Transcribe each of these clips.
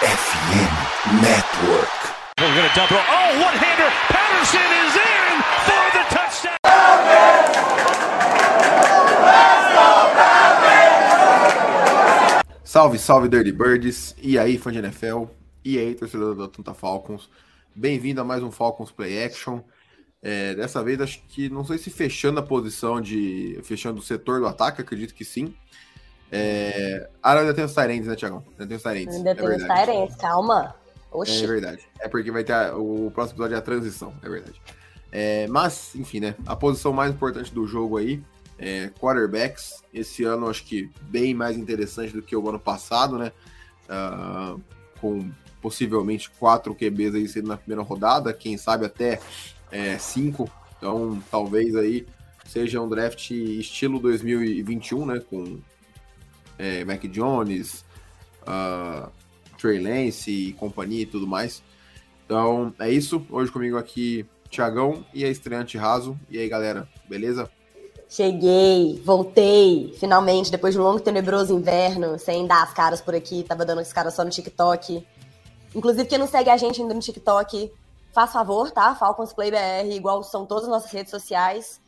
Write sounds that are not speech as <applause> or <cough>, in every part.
FM Network. We're going to double. Oh, one-hander. Patterson is in for the touchdown. Salve, salve Dirty Birds, e aí fã de NFL, e aí torcedor da Atlanta Falcons, bem-vindo a mais um Falcons Play Action, é, dessa vez acho que, não sei se fechando a posição de, fechando o setor do ataque, acredito que sim, é, ah, ainda tem os Tyrants, né Tiagão? Ainda tem os Tyrants, Ainda é tem os verdade. Tyrants, calma. Oxi. É verdade, é porque vai ter, o próximo episódio é a transição, é verdade. É, mas, enfim, né, a posição mais importante do jogo aí, é, quarterbacks, esse ano acho que bem mais interessante do que o ano passado, né? Ah, com possivelmente quatro QBs aí sendo na primeira rodada, quem sabe até é, cinco. Então, talvez aí seja um draft estilo 2021, né? Com é, Mac Jones, ah, Trey Lance e companhia e tudo mais. Então, é isso. Hoje comigo aqui, Tiagão e a estreante Raso. E aí, galera, beleza? Cheguei, voltei, finalmente, depois de um longo e tenebroso inverno, sem dar as caras por aqui, tava dando as caras só no TikTok. Inclusive, quem não segue a gente ainda no TikTok, faz favor, tá? Falcons Play BR, igual são todas as nossas redes sociais.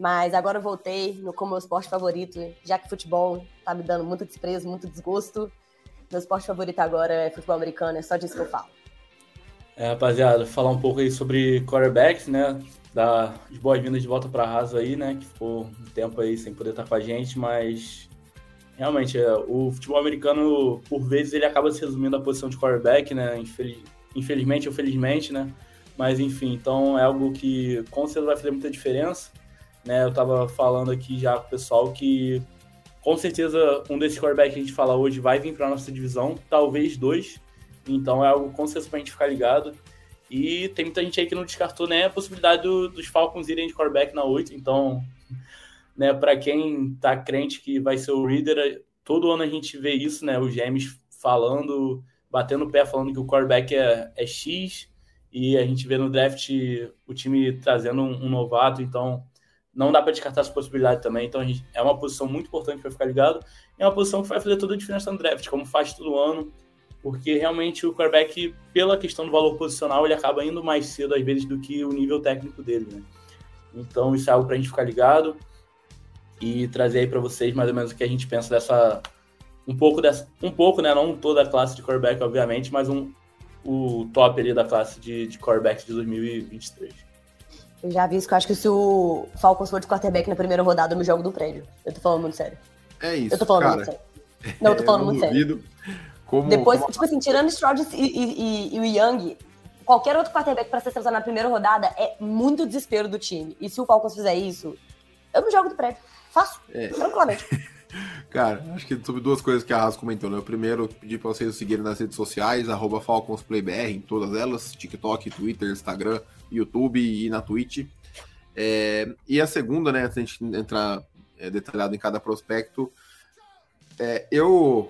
Mas agora eu voltei no como meu esporte favorito, já que futebol tá me dando muito desprezo, muito desgosto. Meu esporte favorito agora é futebol americano, é só disso que eu falo. É, rapaziada, falar um pouco aí sobre quarterbacks, né? Dar as boas-vindas de volta para Raso aí, né? Que ficou um tempo aí sem poder estar com a gente, mas realmente é, o futebol americano, por vezes, ele acaba se resumindo à posição de quarterback, né? Infeliz- Infelizmente ou felizmente, né? Mas enfim, então é algo que com certeza vai fazer muita diferença, né? Eu tava falando aqui já com o pessoal que com certeza um desses quarterbacks que a gente fala hoje vai vir para nossa divisão, talvez dois. Então é algo com certeza pra gente ficar ligado. E tem muita gente aí que não descartou né, a possibilidade do- dos Falcons irem de quarterback na 8. Então, <laughs> né, para quem tá crente que vai ser o Reader, todo ano a gente vê isso, né? Os GMs falando, batendo o pé, falando que o quarterback é, é X. E a gente vê no draft o time trazendo um, um novato. Então, não dá para descartar essa possibilidade também. Então, a gente, é uma posição muito importante para ficar ligado. É uma posição que vai fazer toda a diferença no draft, como faz todo ano porque realmente o quarterback, pela questão do valor posicional, ele acaba indo mais cedo às vezes do que o nível técnico dele, né? Então isso é algo pra gente ficar ligado e trazer aí para vocês mais ou menos o que a gente pensa dessa um pouco dessa, um pouco, né, não toda a classe de quarterback obviamente, mas um o top ali da classe de, de de 2023. Eu já aviso que eu acho que se o Falcons for de quarterback na primeira rodada, eu me jogo do prédio. Eu tô falando muito sério. É isso. Eu tô falando cara. muito sério. Não, eu tô <laughs> É, falando muito sério. Como, Depois, como- tipo assim, tirando o Stroud e, e- e- e o Young, qualquer outro quarterback pra ser selecionado na primeira rodada é muito desespero do time. E se o Falcons fizer isso, eu me jogo do prédio. Faço. É. Tranquilamente. <laughs> Cara, acho que sobre duas coisas que a Arras comentou, né? O primeiro, pedir pra vocês seguirem nas redes sociais, FalconsPlayBR, em todas elas, TikTok, Twitter, Instagram, YouTube e na Twitch. É, e a segunda, né, da gente entrar é, detalhado em cada prospecto, é, eu...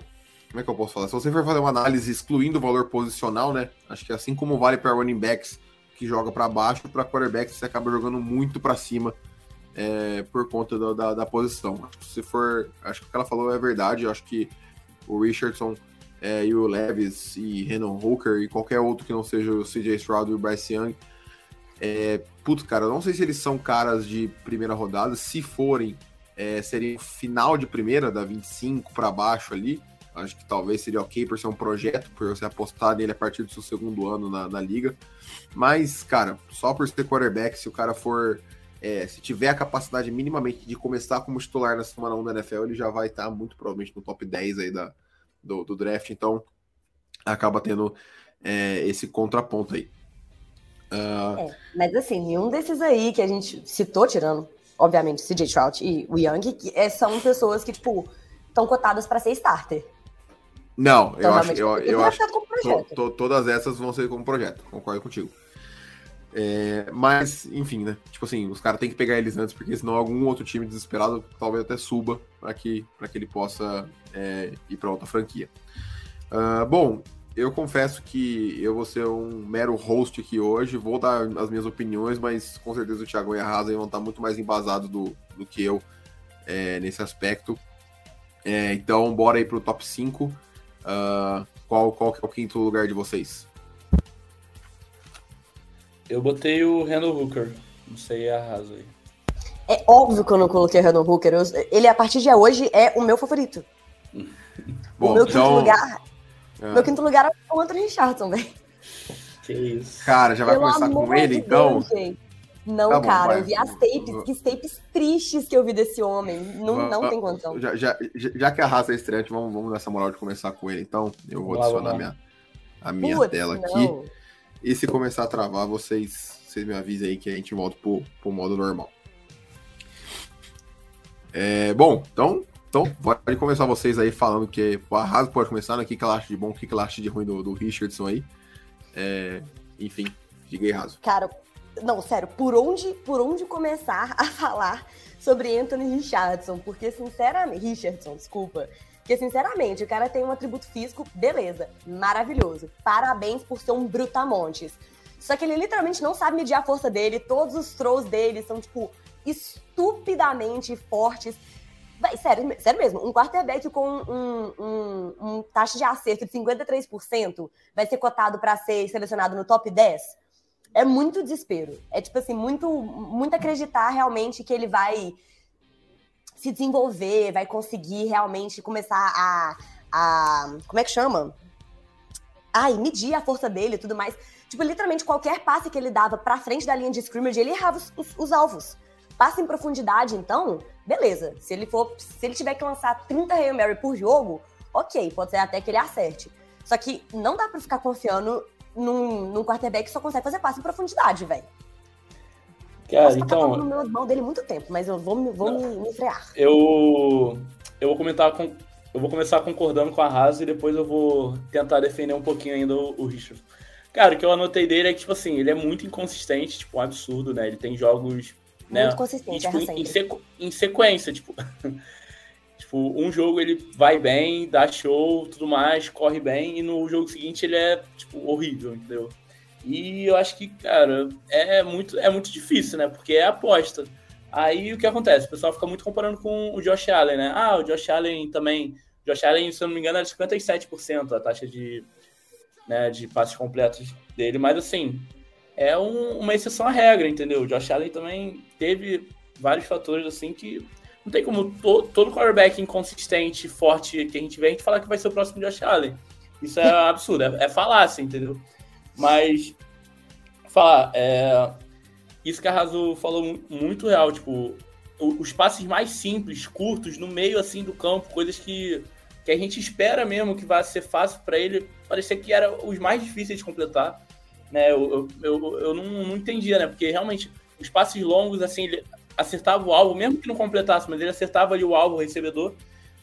Como é que eu posso falar? Se você for fazer uma análise excluindo o valor posicional, né? Acho que assim como vale para running backs que joga para baixo, para quarterbacks você acaba jogando muito para cima é, por conta da, da, da posição. Se for, acho que o que ela falou é verdade. Eu acho que o Richardson é, e o Levis e Renan Hooker e qualquer outro que não seja o CJ Stroud e o Bryce Young, é, putz, cara, não sei se eles são caras de primeira rodada. Se forem, é, seria final de primeira, da 25 para baixo ali. Acho que talvez seria ok por ser um projeto, por você apostar nele a partir do seu segundo ano na, na liga. Mas, cara, só por ser quarterback, se o cara for é, se tiver a capacidade minimamente de começar como titular na semana 1 da NFL, ele já vai estar muito provavelmente no top 10 aí da, do, do draft, então acaba tendo é, esse contraponto aí. Ah, É, mas assim, nenhum desses aí que a gente citou, tirando, obviamente, CJ Stroud e o Young, é, são pessoas que, tipo, estão cotadas pra ser starter. não, eu Então, acho, eu, que eu ser acho to- to- todas essas vão ser como projeto, concordo contigo. É, mas, enfim, né? Tipo assim, os caras têm que pegar eles antes, porque senão algum outro time desesperado talvez até suba para que, que ele possa é, ir para outra franquia. Ah, bom, eu confesso que eu vou ser um mero host aqui hoje, vou dar as minhas opiniões, mas com certeza o Thiago e a Rasa vão estar muito mais embasados do, do que eu é, nesse aspecto. É, então, bora aí pro top 5. Ah, qual, qual é o quinto lugar de vocês? Eu botei o Randall Hooker. Não sei a razão aí. É óbvio que eu não coloquei o Randall Hooker. Eu, ele, a partir de hoje, é o meu favorito. <laughs> Bom, o meu então- quinto lugar. Ah, Meu quinto lugar é o Anthony Richardson, velho. Que isso. Cara, já vai Pelo começar com ele, de então? Gente. Não, Tá bom, cara, vai. eu vi as tapes, que tapes tristes que eu vi desse homem. Não, não tem condição. Já, já, já que a raça é estreante, vamos, vamos nessa moral de começar com ele, então. Eu vou adicionar lá. minha, a minha Putz, tela aqui. E se começar a travar, vocês, vocês me avisem aí que a gente volta pro, pro modo normal. É, bom, então, então pode começar vocês aí falando que o Arraso pode começar, né? O que, que ela acha de bom, o que, que ela acha de ruim do, do Richardson aí. É, enfim, diga aí, Raso. Cara, não, sério, por onde, por onde começar <laughs> a falar sobre Anthony Richardson? Porque, sinceramente, Richardson, desculpa. Porque, sinceramente, o cara tem um atributo físico, beleza, maravilhoso. Parabéns por ser um brutamontes. Só que ele literalmente não sabe medir a força dele, todos os throws dele são, tipo, estupidamente fortes. Vai, sério, sério mesmo, um quarterback com um, um, um taxa de acerto de 53% vai ser cotado para ser selecionado no top 10? É muito desespero. É tipo assim, muito, muito acreditar realmente que ele vai se desenvolver, vai conseguir realmente começar a. a como é que chama? Ai, medir a força dele e tudo mais. Tipo, literalmente qualquer passe que ele dava pra frente da linha de scrimmage, ele errava os, os- os alvos. Passe em profundidade, então, beleza. Se ele for, se ele tiver que lançar 30 Hail Mary por jogo, ok, pode ser até que ele acerte. Só que não dá pra ficar confiando num, num quarterback que só consegue fazer passe em profundidade, velho. Cara, tá então, no meu mão dele muito tempo, mas eu vou, me- vou me, me frear. eu, eu vou comentar com. Eu vou começar concordando com a Raso e depois eu vou tentar defender um pouquinho ainda o, o Richard. Cara, o que eu anotei dele é que, tipo assim, ele é muito inconsistente, tipo, um absurdo, né? Ele tem jogos. Né? Muito E, consistente, tipo, em, sequ- em sequência, tipo. <laughs> tipo, um jogo ele vai bem, dá show, tudo mais, corre bem, e no jogo seguinte ele é, tipo, horrível, entendeu? E eu acho que, cara, é muito, é muito difícil, né? Porque é aposta. Aí o que acontece? O pessoal fica muito comparando com o Josh Allen, né? Ah, o Josh Allen também. Josh Allen, se eu não me engano, é 57% a taxa de, né, de passes completos dele, mas assim, é um- uma exceção à regra, entendeu? O Josh Allen também teve vários fatores assim que não tem como to- todo quarterback inconsistente, forte que a gente vê, a gente falar que vai ser o próximo Josh Allen. Isso é <laughs> absurdo, é, é falácia, entendeu? Mas, falar, é, isso que a Razo falou mu- muito real, tipo, os passes mais simples, curtos, no meio assim do campo, coisas que, que a gente espera mesmo que vai ser fácil para ele, parecia que eram os mais difíceis de completar, né? Eu, eu, eu, eu não, não entendia, né? Porque realmente os passes longos, assim, ele acertava o alvo, mesmo que não completasse, mas ele acertava ali o alvo, o recebedor.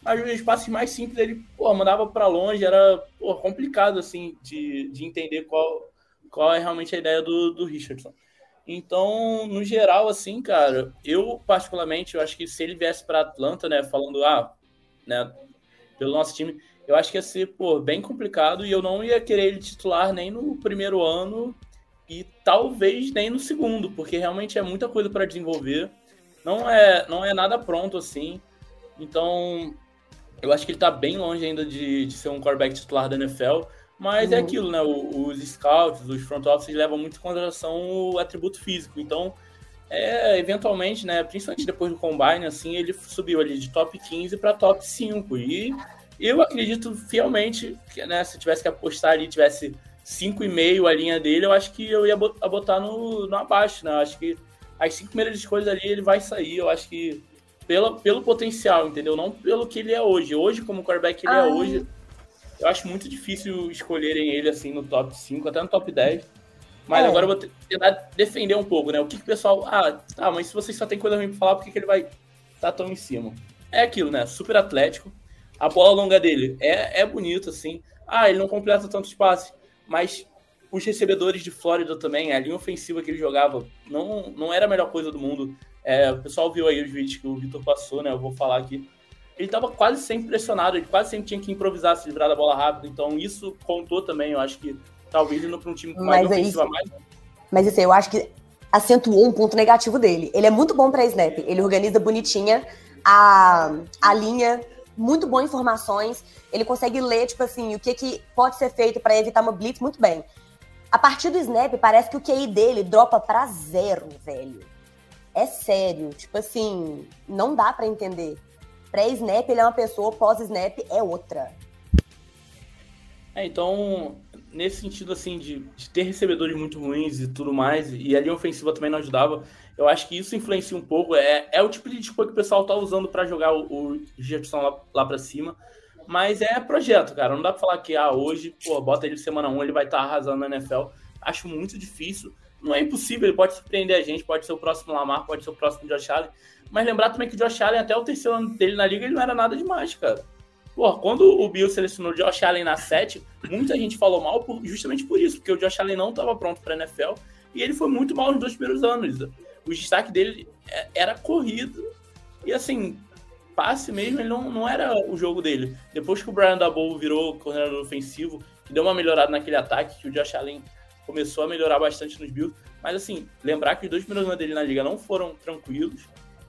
Mas os passes mais simples ele mandava para longe, era complicado assim de, de entender qual, qual é realmente a ideia do, do Richardson. Então, no geral, assim, cara, eu particularmente, eu acho que se ele viesse para Atlanta, né, falando, ah, né, pelo nosso time, eu acho que ia ser, pô, bem complicado e eu não ia querer ele titular nem no primeiro ano e talvez nem no segundo, porque realmente é muita coisa para desenvolver. Não é, não é nada pronto assim. Então, eu acho que ele tá bem longe ainda de, de ser um quarterback titular da NFL. Mas é Uhum. aquilo, né? Os scouts, os front offices levam muito em consideração o atributo físico. Então, é, eventualmente, né? Principalmente depois do combine, assim, ele subiu ali de top 15 para top 5. E eu acredito fielmente que, né? Se tivesse que apostar ali, tivesse 5,5 a linha dele, eu acho que eu ia botar no, no abaixo, né? Eu acho que as cinco primeiras escolhas ali ele vai sair. Eu acho que pela, pelo potencial, entendeu? Não pelo que ele é hoje. Hoje, como quarterback ele é Ai. hoje, eu acho muito difícil escolherem ele assim no top 5, até no top 10. Mas É. agora eu vou te- tentar defender um pouco, né? O que, que o pessoal. Ah, tá, mas se vocês só tem coisa ruim pra falar, por que, que ele vai estar tão em cima? É aquilo, né? Super atlético. A bola longa dele é, é bonita, assim. Ah, ele não completa tanto espaço, mas os recebedores de Flórida também, a linha ofensiva que ele jogava, não, não era a melhor coisa do mundo. É, o pessoal viu aí os vídeos que o Vitor passou, né? Eu vou falar aqui. Ele estava quase sempre pressionado, ele quase sempre tinha que improvisar, se livrar da bola rápido. Então isso contou também. Eu acho que talvez indo para um time com mais Mas é ofensiva, isso. mais Mas isso aí, eu acho que acentuou um ponto negativo dele. Ele é muito bom pra snap. Ele organiza bonitinha a, a linha muito boas informações, ele consegue ler, tipo assim, o que, que pode ser feito para evitar uma blitz muito bem. A partir do snap, parece que o QI dele dropa para zero, velho. É sério, tipo assim, não dá para entender. Pré-snap ele é uma pessoa, pós-snap é outra. É, então, nesse sentido, assim, de, de, ter recebedores muito ruins e tudo mais, e a linha ofensiva também não ajudava, eu acho que isso influencia um pouco. É, é o tipo de desculpa que o pessoal tá usando para jogar o, o Jefferson lá, lá para cima. Mas é projeto, cara. Não dá pra falar que ah, hoje, pô, bota ele semana 1, ele vai estar tá arrasando na NFL. Acho muito difícil. Não é impossível, ele pode surpreender a gente, pode ser o próximo Lamar, pode ser o próximo Josh Allen. Mas lembrar também que o Josh Allen, até o terceiro ano dele na liga, ele não era nada demais, cara. Pô, quando o Bill selecionou o Josh Allen na 7, muita gente falou mal por, justamente por isso, porque o Josh Allen não estava pronto para NFL e ele foi muito mal nos dois primeiros anos. O destaque dele é, era corrido e assim, passe mesmo, ele não, não era o jogo dele. Depois que o Brian Daboll virou coordenador ofensivo, que deu uma melhorada naquele ataque, que o Josh Allen começou a melhorar bastante nos Bills, mas assim, lembrar que os dois primeiros anos dele na liga não foram tranquilos,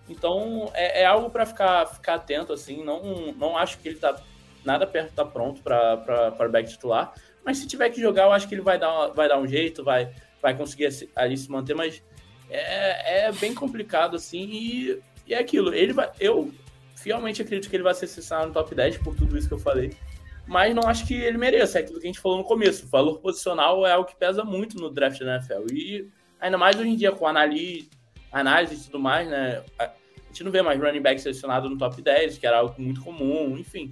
então é, é algo para ficar, ficar atento, assim. Não, não acho que ele tá nada perto tá pronto para back titular. Mas se tiver que jogar, eu acho que ele vai dar, vai dar um jeito, vai, vai conseguir ali se manter, mas é, é bem complicado, assim, e, e é aquilo. Ele vai. Eu fielmente acredito que ele vai ser cessado no top 10 por tudo isso que eu falei. Mas não acho que ele mereça, é aquilo que a gente falou no começo. O valor posicional é algo que pesa muito no draft da NFL. E ainda mais hoje em dia, com análise, análise e tudo mais, né? A gente não vê mais running back selecionado no top 10, que era algo muito comum, enfim.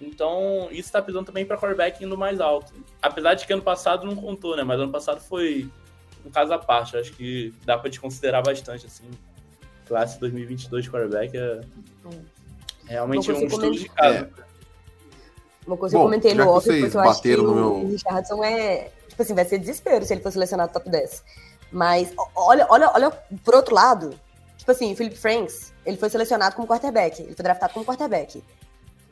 Então, isso está pesando também para quarterback indo mais alto. Apesar de que ano passado não contou, né? Mas ano passado foi um caso à parte. Acho que dá para considerar bastante, assim. Classe 2022 de quarterback é realmente um estudo de caso. É. Uma coisa Bom, que eu comentei no off, porque eu acho que o meu... Richardson é... Tipo assim, vai ser desespero se ele for selecionado top 10. Mas olha, olha, olha, por outro lado, Tipo assim, o Philip Franks, ele foi selecionado como quarterback. Ele foi draftado como quarterback.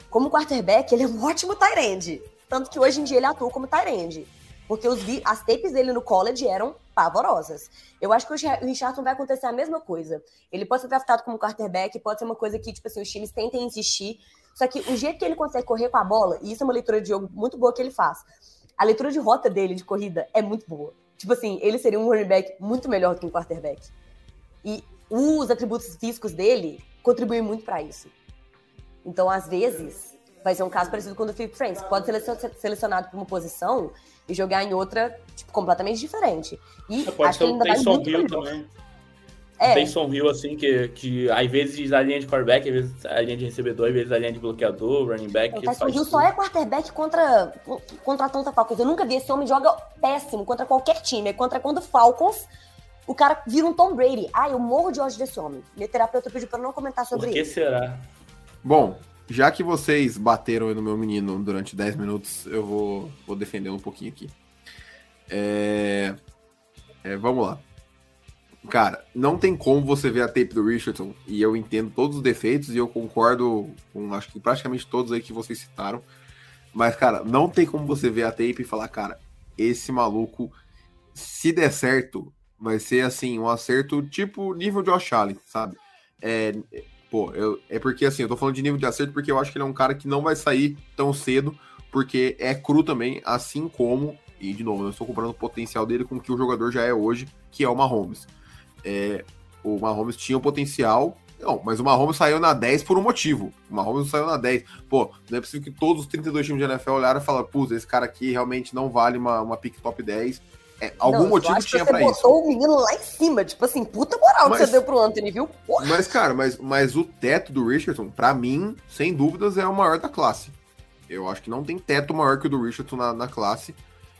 Como quarterback, ele é um ótimo tight Tanto que hoje em dia ele atua como tight Porque os, as tapes dele no college eram pavorosas. Eu acho que o Richardson vai acontecer a mesma coisa. Ele pode ser draftado como quarterback, pode ser uma coisa que, tipo assim, os times tentem insistir. Só que o jeito que ele consegue correr com a bola, e isso é uma leitura de jogo muito boa que ele faz. A leitura de rota dele de corrida é muito boa. Tipo assim, ele seria um running back muito melhor do que um quarterback. E os atributos físicos dele contribuem muito para isso. Então, às vezes, vai ser um caso parecido com o do Philip Franks. Pode ser selecionado para uma posição e jogar em outra, tipo, completamente diferente. E é, pode acho ser que ainda vai muito Hill também. É. Tem Son Hill, assim, que, que às vezes a linha de quarterback, às vezes a linha de recebedor, às vezes a linha de bloqueador, running back. O Tyson Hill só é quarterback contra, contra a Atlanta Falcons. Eu nunca vi esse homem joga péssimo contra qualquer time. É contra quando Falcons o cara vira um Tom Brady. Ah, eu morro de ódio desse homem. Minha terapeuta pediu pra não comentar sobre isso. Por que isso. será? Bom, já que vocês bateram no meu menino durante 10 minutos, eu vou, vou defender um pouquinho aqui. É... É, vamos lá. Cara, não tem como você ver a tape do Richardson, e eu entendo todos os defeitos, e eu concordo com acho que praticamente todos aí que vocês citaram. Mas, cara, não tem como você ver a tape e falar, cara, esse maluco, se der certo, vai ser assim, um acerto tipo nível Josh Allen, sabe? É, pô, eu, é porque assim, eu tô falando de nível de acerto porque eu acho que ele é um cara que não vai sair tão cedo, porque é cru também, assim como, e de novo, eu estou comparando o potencial dele com o que o jogador já é hoje, que é o Mahomes. É, o Mahomes tinha o potencial, não, mas o Mahomes saiu na 10 por um motivo. O Mahomes saiu na 10. Pô, não é possível que todos os 32 times de NFL olharam e falaram, putz, esse cara aqui realmente não vale uma, uma pick top 10 é, algum não, motivo tinha para isso. Você botou o menino lá em cima, tipo assim, puta moral mas, que você deu pro Anthony, viu? Porra. Mas, cara, mas, mas o teto do Richardson, para mim, sem dúvidas, é o maior da classe. Eu acho que não tem teto maior que o do Richardson na, na classe.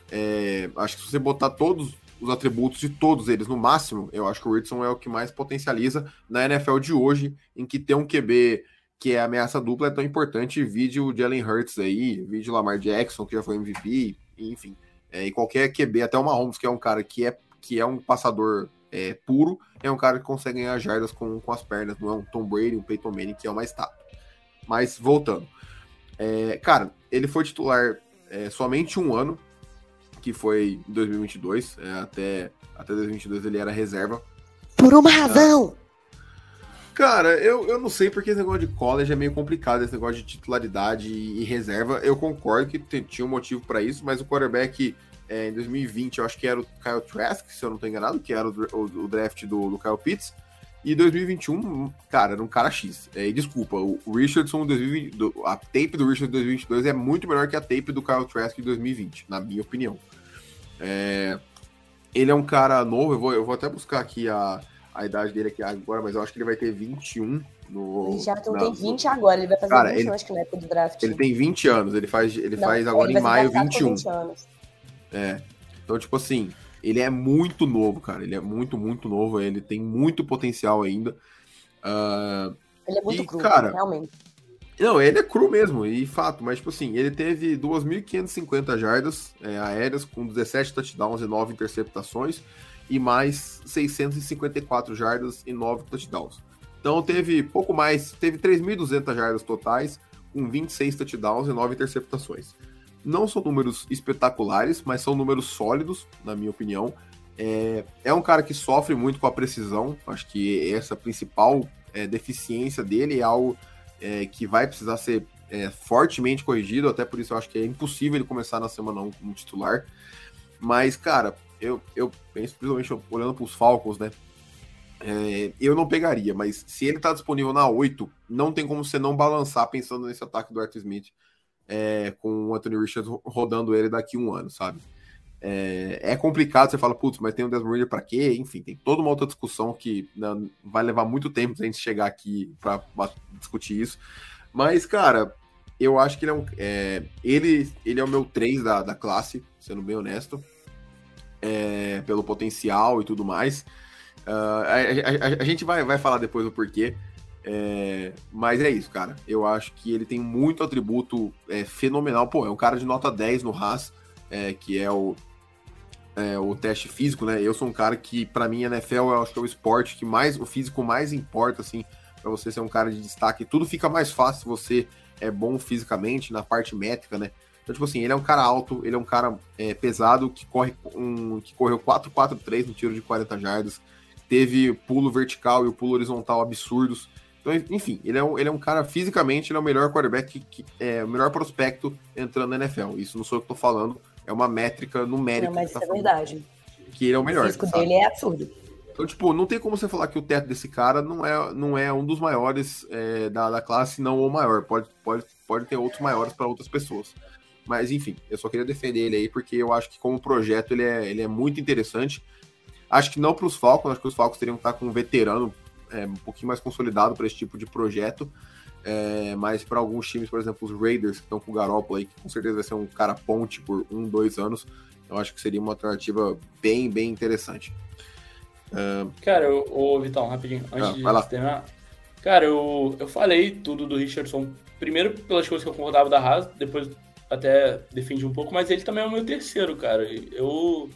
É, acho que se você botar todos os atributos de todos eles no máximo, eu acho que o Richardson é o que mais potencializa na NFL de hoje, em que ter um QB que é ameaça dupla é tão importante. Vídeo o Jalen Hurts aí, vídeo Lamar Jackson, que já foi MVP, enfim. É, e qualquer QB, até o Mahomes, que é um cara que é, que é um passador é, puro, é um cara que consegue ganhar jardas com, com as pernas, não é um Tom Brady, um Peyton Manning, que é uma estátua. Mas voltando. É, cara, ele foi titular é, somente um ano, que foi em 2022, é, até, até 2022 ele era reserva. Por uma razão! Cara, eu, eu não sei porque esse negócio de college é meio complicado, esse negócio de titularidade e, e reserva. Eu concordo que tinha um motivo para isso, mas o quarterback é, em 2020 eu acho que era o Kyle Trask, se eu não estou enganado, que era o, o, o draft do, do Kyle Pitts. E 2021, cara, era um cara X. É, e desculpa, o Richardson, 2020, do, a tape do Richardson de 2022 é muito melhor que a tape do Kyle Trask de 2020, na minha opinião. É, ele é um cara novo, eu vou, eu vou até buscar aqui a, a idade dele aqui agora, mas eu acho que ele vai ter 21 no. Ele já não, tem 20 agora, ele vai fazer cara, 21, ele, acho que na época do draft. Ele tem 20 anos, ele faz, ele não, faz agora ele em maio 21. 20 anos. É. Então, tipo assim, ele é muito novo, cara. Ele é muito, muito novo. Ele tem muito potencial ainda. Uh, ele é muito e, cru, cara, realmente. Não, ele é cru mesmo, e fato, mas tipo assim, ele teve 2.550 jardas é, aéreas com 17 touchdowns e 9 interceptações e mais 654 jardas e 9 touchdowns. Então teve pouco mais, teve 3.200 jardas totais com 26 touchdowns e 9 interceptações. Não são números espetaculares, mas são números sólidos, na minha opinião. É, é um cara que sofre muito com a precisão. Acho que essa principal é, deficiência dele é algo é, que vai precisar ser é, fortemente corrigido. Até por isso eu acho que é impossível ele começar na semana 1 como titular. Mas, cara, eu, eu penso, principalmente olhando para os Falcons, né? É, eu não pegaria, mas se ele está disponível na 8, não tem como você não balançar pensando nesse ataque do Arthur Smith é, com o Anthony Richards rodando ele daqui a um ano, sabe? É, é complicado, você fala, putz, mas tem o Desmond Reader para quê? Enfim, tem toda uma outra discussão que não, vai levar muito tempo a gente chegar aqui para discutir isso. Mas, cara, eu acho que ele é um. É, ele, ele é o meu 3 da, da classe, sendo bem honesto. É, pelo potencial e tudo mais. Uh, a, a, a, gente vai, vai falar depois o porquê. É, mas é isso, cara. Eu acho que ele tem muito atributo é, fenomenal. Pô, é um cara de nota 10 no Haas, é, que é o, é, o teste físico, né? Eu sou um cara que, para mim, a NFL eu acho que é o esporte que mais, o físico mais importa, assim, para você ser um cara de destaque. Tudo fica mais fácil se você é bom fisicamente, na parte métrica, né? Então, tipo assim, ele é um cara alto, ele é um cara é, pesado, que corre um, que correu 4-4-3 no tiro de 40 jardas, teve pulo vertical e o pulo horizontal absurdos. Então, enfim, ele é um, ele é um cara fisicamente, ele é o melhor quarterback, que, é o melhor prospecto entrando na NFL. Isso não sou eu que tô falando, é uma métrica numérica. Não, mas tá isso é verdade. Que ele é o melhor. O sabe? dele é absurdo. Então, tipo, não tem como você falar que o teto desse cara não é, não é um dos maiores é, da, da classe, não o maior. Pode, pode, pode ter outros maiores para outras pessoas. Mas, enfim, eu só queria defender ele aí, porque eu acho que como projeto ele é, ele é muito interessante. Acho que não para os Falcons, acho que os Falcons teriam que estar com um veterano é, um pouquinho mais consolidado para esse tipo de projeto. É, mas para alguns times, por exemplo, os Raiders, que estão com o Garoppolo aí, que com certeza vai ser um cara ponte por um, dois anos, eu acho que seria uma alternativa bem, bem interessante. Uh... Cara, ô, Vitão, rapidinho, antes ah, de terminar. Cara, eu, eu falei tudo do Richardson, primeiro pelas coisas que eu concordava da Haas, depois até defendi um pouco, mas ele também é o meu terceiro, cara. Eu.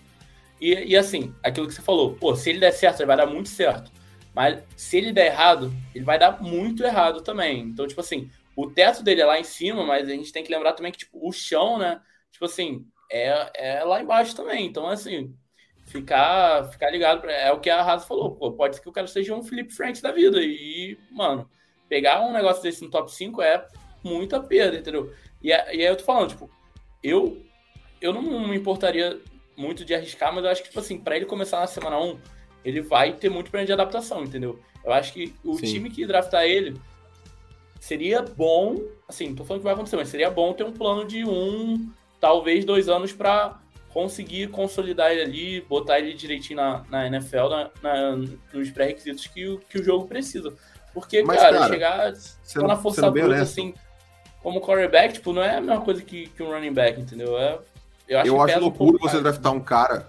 E, e assim, aquilo que você falou, pô, se ele der certo, ele vai dar muito certo. Mas se ele der errado, ele vai dar muito errado também. Então, tipo assim, o teto dele é lá em cima, mas a gente tem que lembrar também que tipo, o chão, né? Tipo assim, é, é lá embaixo também. Então, assim, ficar, ficar ligado. Pra, é o que a Raza falou. Pô, pode ser que o cara seja um Felipe Franks da vida. E, mano, pegar um negócio desse no top 5 é muita perda, entendeu? E, e aí eu tô falando, tipo, eu, eu não me importaria muito de arriscar, mas eu acho que, tipo assim, pra ele começar na semana 1 ele vai ter muito problema de adaptação, entendeu? Eu acho que o Sim. time que draftar ele seria bom, assim, tô falando que vai acontecer, mas seria bom ter um plano de um, talvez dois anos para conseguir consolidar ele ali, botar ele direitinho na, na NFL, na, na nos pré-requisitos que, o, que o jogo precisa. Porque, mas, cara, cara, chegar na força bruta, assim, como quarterback, tipo, não é a mesma coisa que, que um running back, entendeu? É, eu acho, eu acho loucura um você draftar um cara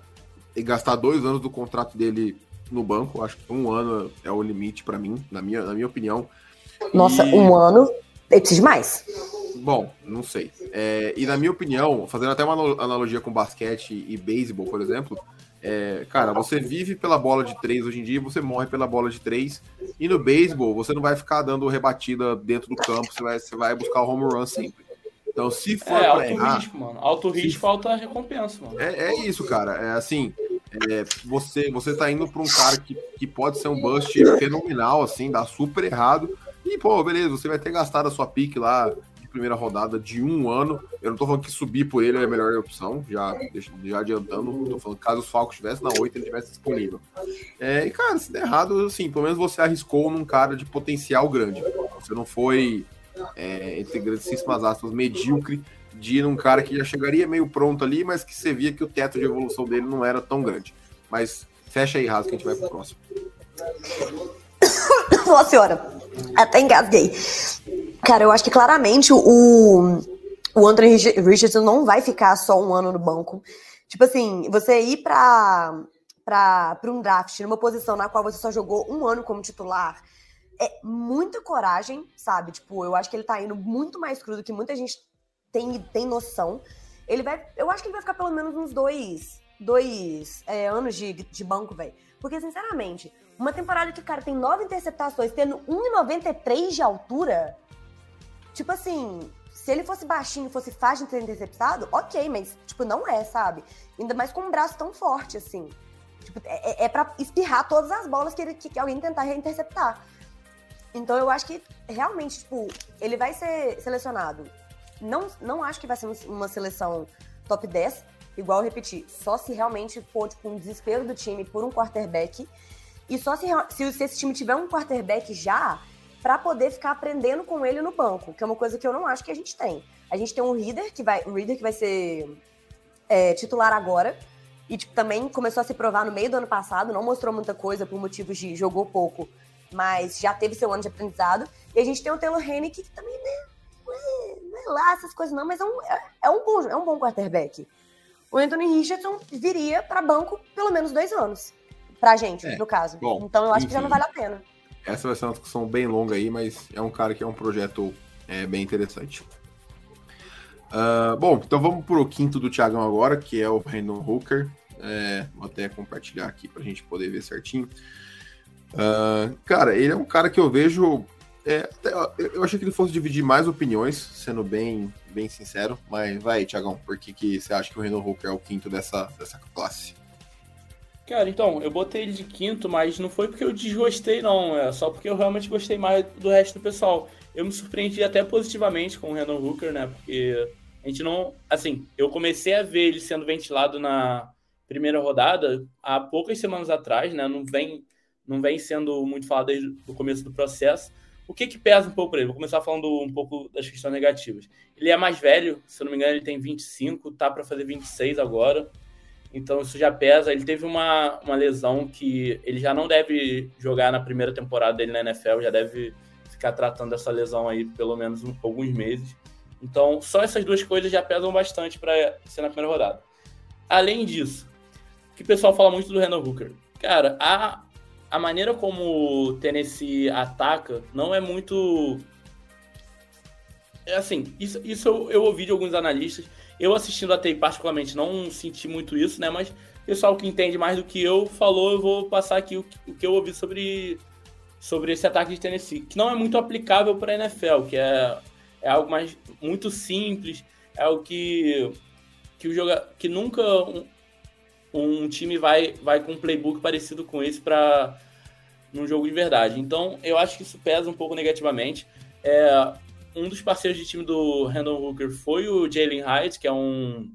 e gastar dois anos do contrato dele no banco. Acho que um ano é o limite para mim, na minha, na minha opinião. Nossa, e... um ano é preciso mais. Bom, não sei. É, e na minha opinião, fazendo até uma analogia com basquete e beisebol, por exemplo, é, cara, você vive pela bola de três hoje em dia, você morre pela bola de três. E no beisebol, você não vai ficar dando rebatida dentro do campo, você vai, você vai buscar o home run sempre. Então, se for é, alto errar, risco, mano. Alto risco, se... alta recompensa, mano. É, é isso, cara. É assim, é, você você tá indo para um cara que, que pode ser um bust fenomenal, assim, dá super errado. E, pô, beleza, você vai ter gastado a sua pique lá de primeira rodada de um ano. Eu não tô falando que subir por ele é a melhor opção, já, já adiantando. Tô falando caso os Falcons estivesse na 8, ele estivesse disponível. É, e, cara, se der errado, assim, pelo menos você arriscou num cara de potencial grande. Você não foi, é, entre grandíssimas aspas, medíocre de ir num cara que já chegaria meio pronto ali, mas que você via que o teto de evolução dele não era tão grande. Mas fecha aí, Raso, que a gente vai pro próximo. <coughs> Nossa senhora, até engasguei. Cara, eu acho que claramente o, o Anthony Richardson não vai ficar só um ano no banco. Tipo assim, você ir pra, pra, pra um draft numa posição na qual você só jogou um ano como titular é muita coragem, sabe? Tipo, eu acho que ele tá indo muito mais cru do que muita gente tem, tem noção. Ele vai. Eu acho que ele vai ficar pelo menos uns dois, dois é, anos de, de banco, velho. Porque, sinceramente, uma temporada que cara tem nove interceptações, tendo 1,93 de altura. Tipo assim, se ele fosse baixinho, fosse fácil de ser interceptado, ok, mas, tipo, não é, sabe? Ainda mais com um braço tão forte, assim. Tipo, é, é pra espirrar todas as bolas que, ele, que alguém tentar interceptar. Então eu acho que realmente, tipo, ele vai ser selecionado não, não acho que vai ser uma seleção top 10, igual eu repeti, só se realmente for tipo, um desespero do time por um quarterback. E só se, se, se esse time tiver um quarterback já, para poder ficar aprendendo com ele no banco, que é uma coisa que eu não acho que a gente tem. A gente tem um Reader que vai, um Reader que vai ser é, titular agora. E tipo, também começou a se provar no meio do ano passado, não mostrou muita coisa por motivos de jogou pouco, mas já teve seu ano de aprendizado. E a gente tem o Taylor Hennick, que também né, lá essas coisas não, mas é um, é, é, um, bom, é um bom quarterback. O Anthony Richardson viria para banco pelo menos dois anos. Pra gente, é, no caso. Bom, então eu acho enfim, que já não vale a pena. Essa vai ser uma discussão bem longa aí, mas é um cara que é um projeto é, bem interessante. Uh, bom, então vamos pro quinto do Thiagão agora, que é o Brandon Hooker. É, vou até compartilhar aqui pra gente poder ver certinho. Uh, cara, ele é um cara que eu vejo é, eu achei que ele fosse dividir mais opiniões, sendo bem, bem sincero, mas vai, Tiagão, por que, que você acha que o Renan Hooker é o quinto dessa, dessa classe? Cara, então, eu botei ele de quinto, mas não foi porque eu desgostei, não. É só porque eu realmente gostei mais do resto do pessoal. Eu me surpreendi até positivamente com o Renan Hooker, né? Porque a gente não. Assim, eu comecei a ver ele sendo ventilado na primeira rodada há poucas semanas atrás, né? Não vem, não vem sendo muito falado desde o começo do processo. O que que pesa um pouco para ele? Vou começar falando um pouco das questões negativas. Ele é mais velho, se eu não me engano, ele tem 25, tá para fazer 26 agora. Então isso já pesa. Ele teve uma, uma lesão que ele já não deve jogar na primeira temporada dele na NFL, já deve ficar tratando dessa lesão aí pelo menos um, alguns meses. Então, só essas duas coisas já pesam bastante para ser na primeira rodada. Além disso, que o pessoal fala muito do Randall Hooker. Cara, a a maneira como o Tennessee ataca não é muito. É assim, isso, isso eu, eu, ouvi de alguns analistas. Eu assistindo a TI particularmente não senti muito isso, né? Mas o pessoal que entende mais do que eu falou, eu vou passar aqui o, o que eu ouvi sobre, sobre esse ataque de Tennessee, que não é muito aplicável para a NFL, que é, é algo mais muito simples, é algo que, que, o que nunca time vai, vai com um playbook parecido com esse para num jogo de verdade. Então, eu acho que isso pesa um pouco negativamente. É, um dos parceiros de time do Randall Hooker foi o Jalen Hyde, que é um,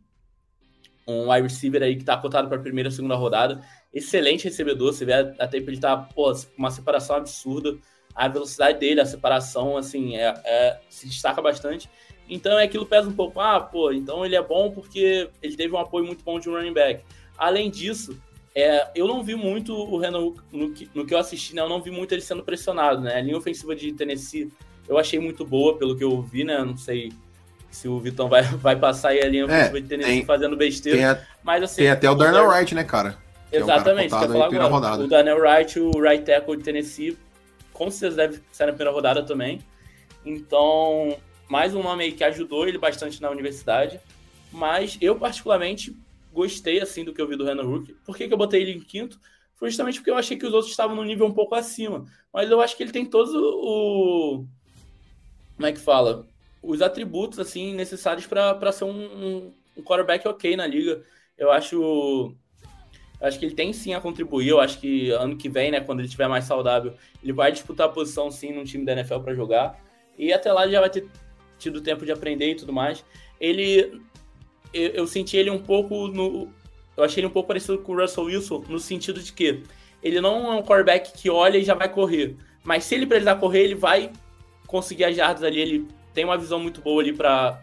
um wide receiver aí que está cotado para a primeira e segunda rodada. Excelente recebedor, você vê até ele tá pô, uma separação absurda. A velocidade dele, a separação, assim, é, é, se destaca bastante. Então é aquilo pesa um pouco. Ah, pô, então ele é bom porque ele teve um apoio muito bom de um running back. Além disso, é, eu não vi muito o Renan no que, no que eu assisti, né? Eu não vi muito ele sendo pressionado, né? A linha ofensiva de Tennessee eu achei muito boa, pelo que eu vi, né? Não sei se o Vitão vai, <laughs> vai passar aí a linha é, ofensiva é, de Tennessee tem, fazendo besteira. Tem, a, mas, assim, tem até o Darnell Wright, né, cara? Exatamente, é um cara agora. Rodada. O Darnell Wright, o right tackle de Tennessee, com certeza deve ser na primeira rodada também. Então, mais um nome aí que ajudou ele bastante na universidade. Mas eu, particularmente, gostei assim do que eu vi do Renan Rook. Por que, que eu botei ele em quinto? Foi justamente porque eu achei que os outros estavam no nível um pouco acima. Mas eu acho que ele tem todos o. Como é que fala? Os atributos assim necessários para ser um, um, quarterback ok na liga. Eu acho. Acho que ele tem sim a contribuir. Eu acho que ano que vem, né, quando ele estiver mais saudável, ele vai disputar a posição sim num time da NFL para jogar. E até lá ele já vai ter tido tempo de aprender e tudo mais. Ele. Eu, eu senti ele um pouco no. Eu achei ele um pouco parecido com o Russell Wilson, no sentido de que ele não é um quarterback que olha e já vai correr. Mas se ele precisar correr, ele vai conseguir as jardas ali. Ele tem uma visão muito boa ali para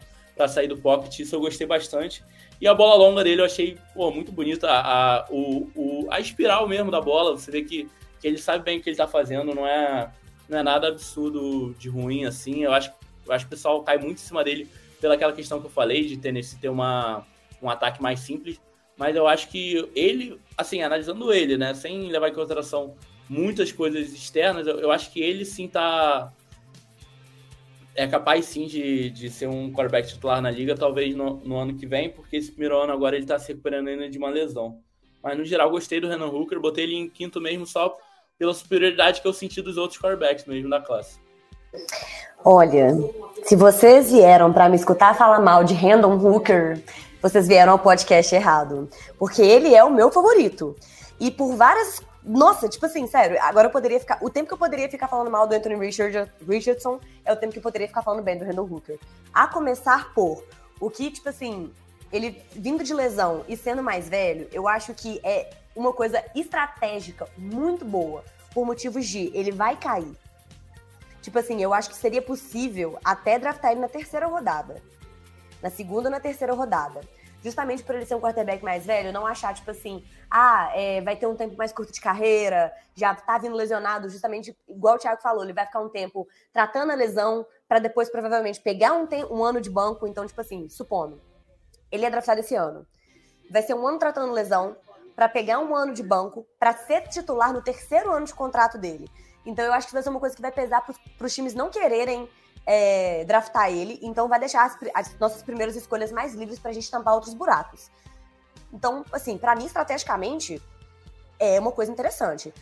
sair do pocket. Isso eu gostei bastante. E a bola longa dele eu achei pô, muito bonita. A, o, o, a espiral mesmo da bola, você vê que, que ele sabe bem o que ele está fazendo, não é, não é nada absurdo de ruim assim. Eu acho, eu acho que o pessoal cai muito em cima dele pelaquela questão que eu falei de Tennessee ter uma, um ataque mais simples. Mas eu acho que ele, assim, analisando ele, né, sem levar em consideração muitas coisas externas, eu, eu acho que ele sim tá é capaz sim de, de ser um quarterback titular na liga, talvez no, no ano que vem, porque esse primeiro ano agora ele tá se recuperando ainda de uma lesão. Mas no geral gostei do Renan Hooker, botei ele em quinto mesmo só pela superioridade que eu senti dos outros quarterbacks mesmo da classe. Olha, se vocês vieram para me escutar falar mal de Randall Hooker, vocês vieram ao podcast errado. Porque ele é o meu favorito. E por várias nossa, tipo assim, sério, agora eu poderia ficar. O tempo que eu poderia ficar falando mal do Anthony Richard, Richardson é o tempo que eu poderia ficar falando bem do Randall Hooker. A começar por o que, tipo assim, ele vindo de lesão e sendo mais velho, eu acho que é uma coisa estratégica muito boa. Por motivos de ele vai cair. Tipo assim, eu acho que seria possível até draftar ele na terceira rodada. Na segunda ou na terceira rodada justamente por ele ser um quarterback mais velho, não achar, tipo assim, ah, é, vai ter um tempo mais curto de carreira, já tá vindo lesionado, justamente igual o Thiago falou, ele vai ficar um tempo tratando a lesão para depois provavelmente pegar um, um ano de banco. Então, tipo assim, supondo, ele é draftado esse ano. Vai ser um ano tratando lesão para pegar um ano de banco para ser titular no terceiro ano de contrato dele. Então, eu acho que vai ser uma coisa que vai pesar para os times não quererem é, draftar ele, então vai deixar as, as nossas primeiras escolhas mais livres para a gente tampar outros buracos. Então, assim, para mim, estrategicamente, é uma coisa interessante.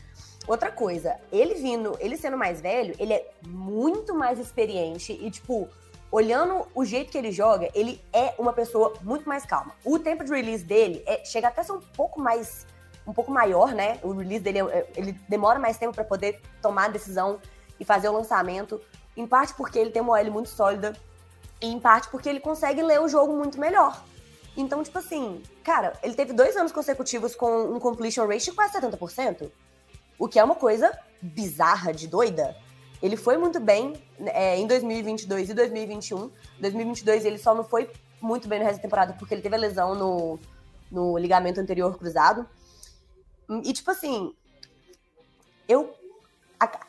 Outra coisa, ele vindo, ele sendo mais velho, ele é muito mais experiente e, tipo, olhando o jeito que ele joga, ele é uma pessoa muito mais calma. O tempo de release dele é, chega até a ser um pouco mais, um pouco maior, né? O release dele, é, ele demora mais tempo para poder tomar a decisão e fazer o lançamento. Em parte porque ele tem uma OL muito sólida. E em parte porque ele consegue ler o jogo muito melhor. Então, tipo assim, cara, ele teve dois anos consecutivos com um completion rate de quase 70%. O que é uma coisa bizarra, de doida. Ele foi muito bem é, em 2022 e 2021. 2022 ele só não foi muito bem no resto da temporada porque ele teve a lesão no, no ligamento anterior cruzado. E, tipo assim, eu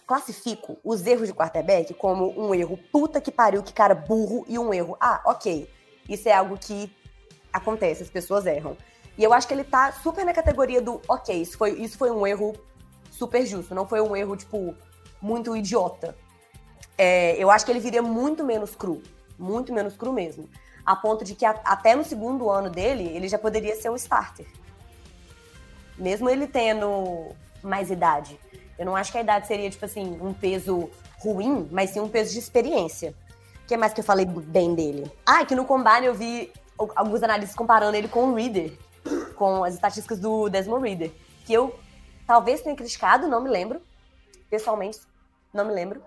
classifico os erros de quarterback como um erro puta que pariu, que cara burro, e um erro, ah, ok, isso é algo que acontece, as pessoas erram. E eu acho que ele tá super na categoria do, ok, isso foi, isso foi um erro super justo, não foi um erro, tipo, muito idiota. É, eu acho que ele viria muito menos cru, muito menos cru mesmo. A ponto de que a, até no segundo ano dele, ele já poderia ser um starter. Mesmo ele tendo mais idade. Eu não acho que a idade seria, tipo assim, um peso ruim, mas sim um peso de experiência. O que mais que eu falei bem dele? Ah, que no Combine eu vi alguns analistas comparando ele com o Reader, com as estatísticas do Desmond Reader, que eu talvez tenha criticado, não me lembro. Pessoalmente, não me lembro.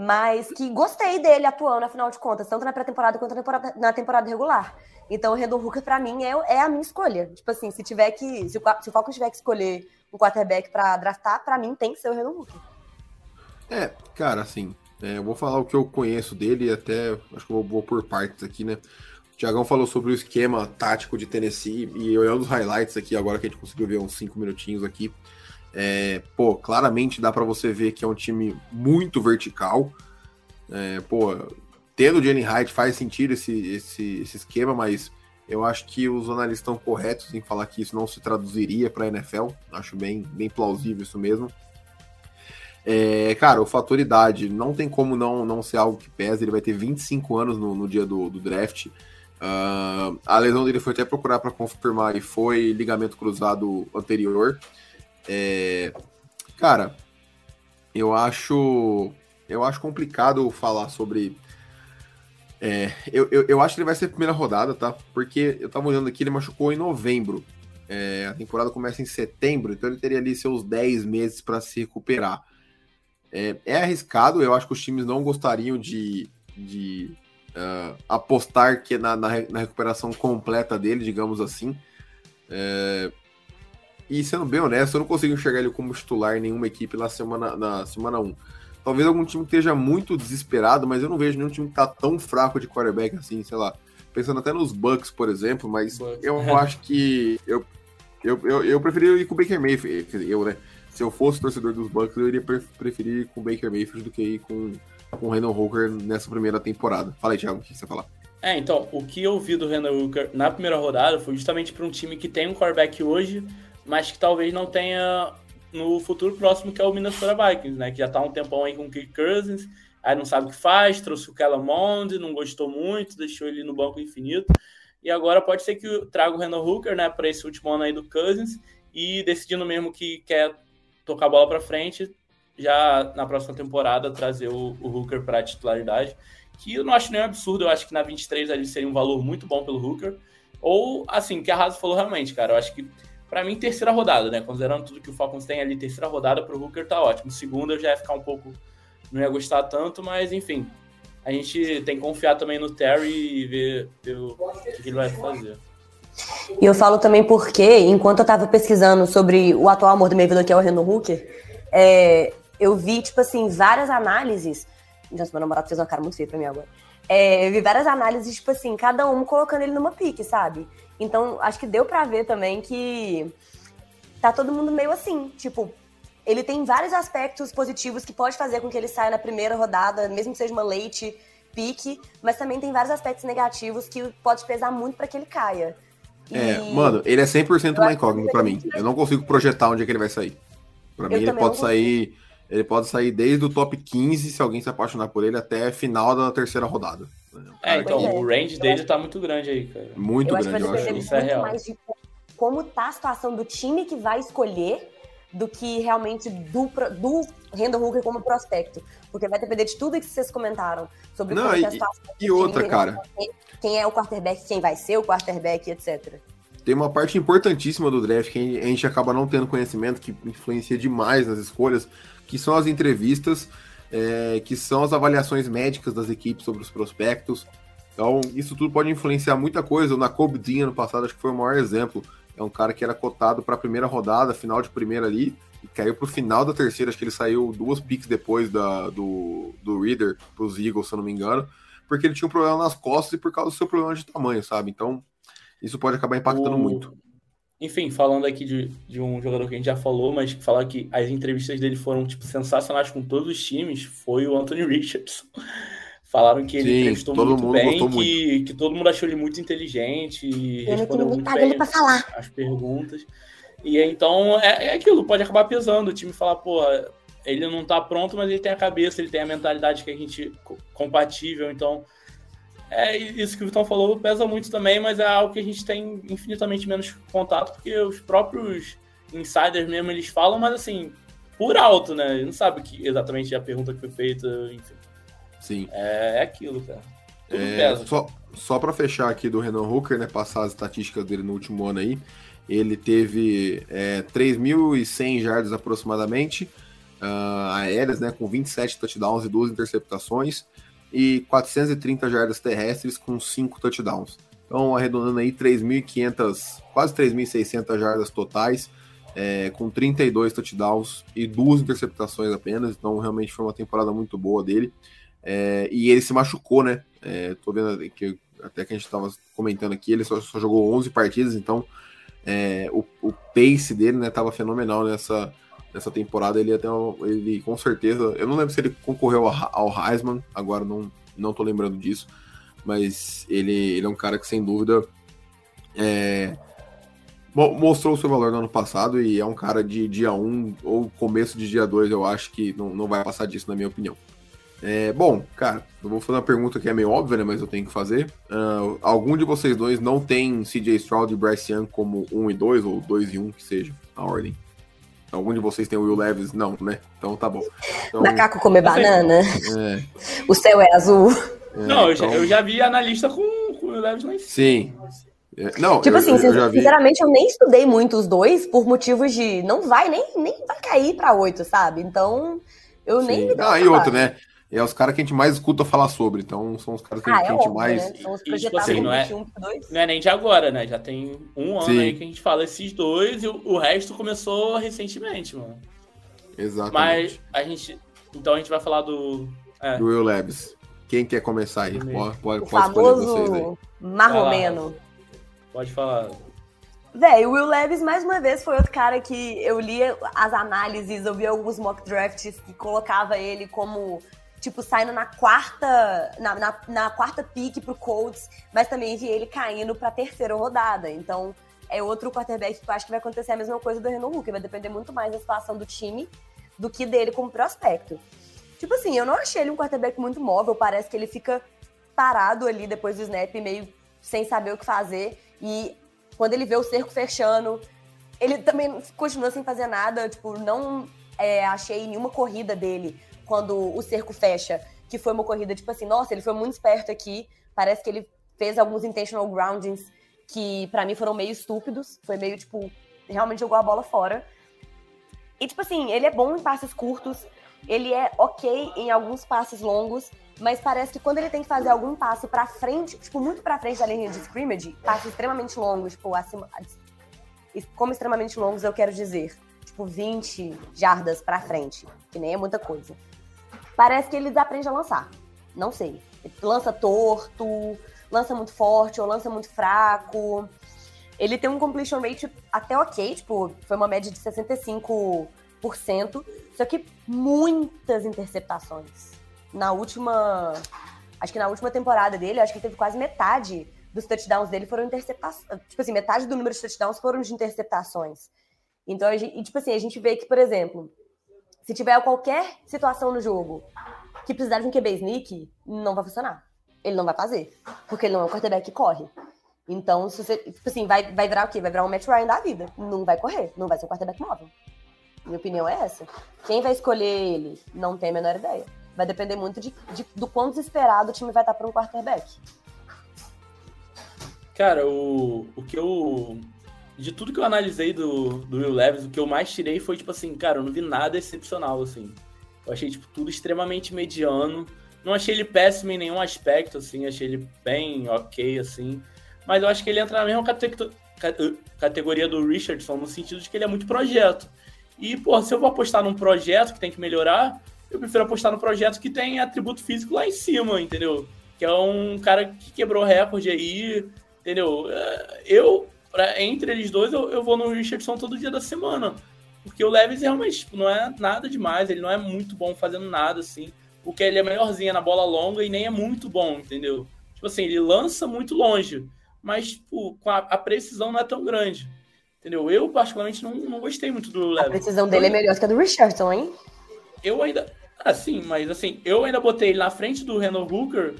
Mas que gostei dele atuando, afinal de contas, tanto na pré-temporada quanto na temporada, na temporada regular. Então, o Randall Hooker, pra mim, é, é a minha escolha. Tipo assim, se tiver que. Se o, se o tiver que escolher um quarterback para draftar, para mim tem que ser o Renan Hooker. É, cara, assim, é, eu vou falar o que eu conheço dele e até acho que eu vou, vou por partes aqui, né? O Tiagão falou sobre o esquema tático de Tennessee e olhando os highlights aqui, agora que a gente conseguiu ver uns cinco minutinhos aqui, é, pô, claramente dá para você ver que é um time muito vertical. É, pô, tendo o Jenny Hyde faz sentido esse, esse, esse esquema, mas eu acho que os analistas estão corretos em falar que isso não se traduziria para a NFL. Acho bem, bem plausível isso mesmo. É, cara, o fator idade não tem como não, não ser algo que pesa. Ele vai ter 25 anos no, no dia do, do draft. Uh, a lesão dele foi até procurar para confirmar e foi ligamento cruzado anterior. É, cara, eu acho eu acho complicado falar sobre é, eu, eu, eu, acho que ele vai ser a primeira rodada, tá? Porque eu tava olhando aqui, ele machucou em novembro. É, a temporada começa em setembro, então ele teria ali seus 10 meses para se recuperar. É, é, arriscado, eu acho que os times não gostariam de, de uh, apostar que na, na, na, recuperação completa dele, digamos assim. É, e sendo bem honesto, eu não consigo enxergar ele como titular em nenhuma equipe na semana, na semana 1. Talvez algum time esteja muito desesperado, mas eu não vejo nenhum time que tá tão fraco de quarterback assim, sei lá. Pensando até nos Bucks, por exemplo, mas Bucks. eu <laughs> acho que eu, eu, eu, eu preferi ir com o Baker Mayfield, eu, né? Se eu fosse torcedor dos Bucks, eu iria preferir ir com o Baker Mayfield do que ir com, com o Randall Hooker nessa primeira temporada. Fala aí, Thiago, o que você falar? É, então, o que eu vi do Randall Hooker na primeira rodada foi justamente para um time que tem um quarterback hoje, mas que talvez não tenha no futuro próximo, que é o Minnesota Vikings, né? Que já tá um tempão aí com o Kirk Cousins, aí não sabe o que faz, trouxe o Kellen Mond, não gostou muito, deixou ele no banco infinito. E agora pode ser que traga o Randall Hooker, né, para esse último ano aí do Cousins e decidindo mesmo que quer tocar a bola para frente, já na próxima temporada trazer o, o Hooker para titularidade, que eu não acho nem um absurdo, eu acho que na 23 ali seria um valor muito bom pelo Hooker. Ou, assim, que a Raso falou realmente, cara, eu acho que para mim, terceira rodada, né? Considerando tudo que o Falcons tem ali, terceira rodada para o Hooker tá ótimo. Segunda eu já ia ficar um pouco. Não ia gostar tanto, mas enfim. A gente tem que confiar também no Terry e ver, ver o que ele vai fazer. E eu falo também porque, enquanto eu estava pesquisando sobre o atual amor da minha vida, que é o Renan Hooker, é, eu vi, tipo assim, várias análises. Nossa, meu namorado fez uma cara muito feia pra mim agora. É, eu vi várias análises, tipo assim, cada um colocando ele numa pique, sabe? Então, acho que deu para ver também que tá todo mundo meio assim, tipo, ele tem vários aspectos positivos que pode fazer com que ele saia na primeira rodada, mesmo que seja uma late pique, mas também tem vários aspectos negativos que pode pesar muito para que ele caia. É, mano, ele é 100% uma incógnita para mim. Eu não consigo projetar onde é que ele vai sair. Para mim, ele pode sair. Ele pode sair desde o top 15, se alguém se apaixonar por ele, até final da terceira rodada. É, então o range dele tá muito grande aí, cara. Muito eu grande, eu acho. Isso é real. mais de como tá a situação do time que vai escolher do que realmente do, do Randall Hooker como prospecto. Porque vai depender de tudo que vocês comentaram sobre Não, e, a situação. E outra, cara. Quem é o quarterback, quem vai ser o quarterback, etc. Tem uma parte importantíssima do draft que a gente acaba não tendo conhecimento, que influencia demais nas escolhas, que são as entrevistas é, que são as avaliações médicas das equipes sobre os prospectos. Então, isso tudo pode influenciar muita coisa. O Nakobe Dean, ano passado, acho que foi o maior exemplo. É um cara que era cotado para a primeira rodada, final de primeira ali, e caiu para o final da terceira. Acho que ele saiu duas picks depois da, do, do Reader para os Eagles, se eu não me engano, porque ele tinha um problema nas costas e por causa do seu problema de tamanho, sabe? Então, isso pode acabar impactando o... muito. Enfim, falando aqui de, de um jogador que a gente já falou, mas falar que as entrevistas dele foram tipo, sensacionais com todos os times, foi o Anthony <laughs> Richardson. Falaram que ele entrevistou muito bem, que, muito. que todo mundo achou ele muito inteligente e respondeu muito bem falar. as perguntas. E então é, é aquilo, pode acabar pesando. O time falar, pô, ele não tá pronto, mas ele tem a cabeça, ele tem a mentalidade que a gente compatível, então é isso que o Vitão falou pesa muito também, mas é algo que a gente tem infinitamente menos contato, porque os próprios insiders mesmo eles falam, mas assim, por alto, né? Ele não sabe que exatamente a pergunta que foi feita, enfim. Sim. É, é aquilo, cara. Tudo é, pesa. Só, só para fechar aqui do Renan Hooker, né? Passar as estatísticas dele no último ano aí. Ele teve é, 3.100 jardas aproximadamente, uh, aéreas, né? Com 27 touchdowns e duas interceptações e 430 jardas terrestres com 5 touchdowns. Então, arredondando aí 3.500, quase 3.600 jardas totais, é, com 32 touchdowns e duas interceptações apenas. Então, realmente foi uma temporada muito boa dele. É, e ele se machucou, né? É, tô vendo que até que a gente estava comentando aqui, ele só, só, jogou 11 partidas, então é, o, o, pace dele né, tava fenomenal nessa, nessa temporada ele até ele com certeza, eu não lembro se ele concorreu ao Heisman, agora não não tô lembrando disso, mas ele, ele é um cara que sem dúvida é, mostrou o seu valor no ano passado e é um cara de dia 1 ou começo de dia 2, eu acho que não, não vai passar disso, na minha opinião. É, bom, cara, eu vou fazer uma pergunta que é meio óbvia, né, mas eu tenho que fazer. Uh, algum de vocês dois não tem CJ Stroud e Bryce Young como 1 e 2, ou 2 e 1, que seja, a ordem? Algum de vocês tem o Will Levis? Não, né? Então tá bom. Então, Macaco comer banana. É. O céu é azul. É, não, eu, então... já, eu, já, vi analista com, com o Will Levis lá em Sim. É, não, tipo eu, assim, eu já vi. sinceramente, eu nem estudei muito os dois por motivos de não vai, nem, nem vai cair pra oito, sabe? Então, eu nem Sim. me dei Ah, e outra, né? É os caras que a gente mais escuta falar sobre, então são os caras que, Ah, que é a gente óbvio, mais. né? São os E, tipo assim, não é- 21 por 2. Não é nem de agora, né? Já tem um ano Sim. aí que a gente fala esses dois e o, o resto começou recentemente, mano. Exatamente. Mas a gente. Então a gente vai falar do. É, Do Will Levis. Quem quer começar aí? Pode, pode, O pode escolher vocês aí. famoso marromeno. pode falar. Véi, o Will Levis, mais uma vez, foi outro cara que eu lia as análises, eu via alguns mock drafts que colocava ele como, tipo, saindo na quarta, na, na, na quarta pick pro Colts, mas também via ele caindo pra terceira rodada. Então, é outro quarterback que eu acho que vai acontecer a mesma coisa do Renan Hooker, vai depender muito mais da situação do time do que dele como prospecto. Tipo assim, eu não achei ele um quarterback muito móvel, parece que ele fica parado ali depois do snap, meio sem saber o que fazer, e quando ele vê o cerco fechando, ele também continua sem fazer nada. Tipo, não é, achei nenhuma corrida dele quando o cerco fecha, que foi uma corrida, tipo assim, nossa, ele foi muito esperto aqui. Parece que ele fez alguns intentional groundings que pra mim foram meio estúpidos. Foi meio, tipo, realmente jogou a bola fora. E, tipo assim, ele é bom em passes curtos, ele é ok em alguns passes longos, mas parece que quando ele tem que fazer algum passe pra frente, tipo, muito pra frente da linha de scrimmage, passes extremamente longos, tipo, acima. Como extremamente longos eu quero dizer? Tipo, 20 jardas pra frente, que nem é muita coisa. Parece que ele desaprende a lançar. Não sei. Lança torto, lança muito forte ou lança muito fraco. Ele tem um completion rate até ok, tipo, foi uma média de 65%, só que muitas interceptações. Na última. Acho que na última temporada dele, acho que teve quase metade dos touchdowns dele foram interceptações. Tipo assim, metade do número de touchdowns foram de interceptações. Então, gente, e, tipo assim, a gente vê que, por exemplo, se tiver qualquer situação no jogo que precisar de um QB sneak, não vai funcionar. Ele não vai fazer. Porque ele não é um quarterback que corre. Então, se você, tipo assim, vai, vai virar o quê? Vai virar um Matt Ryan da vida. Não vai correr, não vai ser um quarterback móvel. Minha opinião é essa. Quem vai escolher ele? Não tem a menor ideia. Vai depender muito de, de- do quão desesperado o time vai estar para um quarterback. Cara, o, o que eu. De tudo que eu analisei do, do Will Levis, o que eu mais tirei foi, tipo assim, cara, eu não vi nada excepcional, assim. Eu achei, tipo, tudo extremamente mediano. Não achei ele péssimo em nenhum aspecto, assim. Achei ele bem ok, assim. Mas eu acho que ele entra na mesma cate- ca- categoria do Richardson, no sentido de que ele é muito projeto. E, pô, se eu vou apostar num projeto que tem que melhorar, eu prefiro apostar no projeto que tem atributo físico lá em cima, entendeu? Que é um cara que quebrou recorde aí, entendeu? É, Eu, pra- entre eles dois, eu, eu vou no Richardson todo dia da semana. Porque o Levis realmente tipo, não é nada demais, ele não é muito bom fazendo nada, assim. Porque ele é melhorzinho na bola longa e nem é muito bom, entendeu? Tipo assim, ele lança muito longe, mas tipo, com a, a precisão não é tão grande. Entendeu? Eu, particularmente, não, não gostei muito do A Levis. precisão dele é melhor que a do Richardson, hein? Eu ainda. Assim, mas assim, eu ainda botei ele na frente do Renan Hooker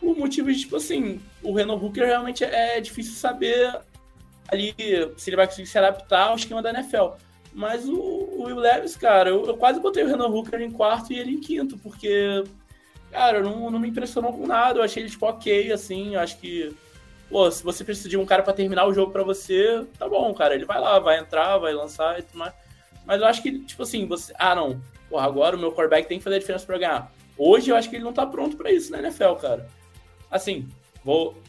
por motivos de, tipo assim, o Renan Hooker realmente é difícil saber ali se ele vai conseguir se adaptar ao esquema da NFL. Mas o, o Will Levis, cara, eu, eu quase botei o Renan Hooker em quarto e ele em quinto, porque, cara, não, não me impressionou com nada. Eu achei ele, tipo, ok, assim. Eu acho que, pô, se você precisa de um cara pra terminar o jogo pra você, tá bom, cara. Ele vai lá, vai entrar, vai lançar e tudo mais. Mas eu acho que, tipo assim, você. Ah, não. Porra, agora o meu quarterback tem que fazer a diferença pra ganhar. Hoje eu acho que ele não tá pronto pra isso na NFL, cara. Assim, vou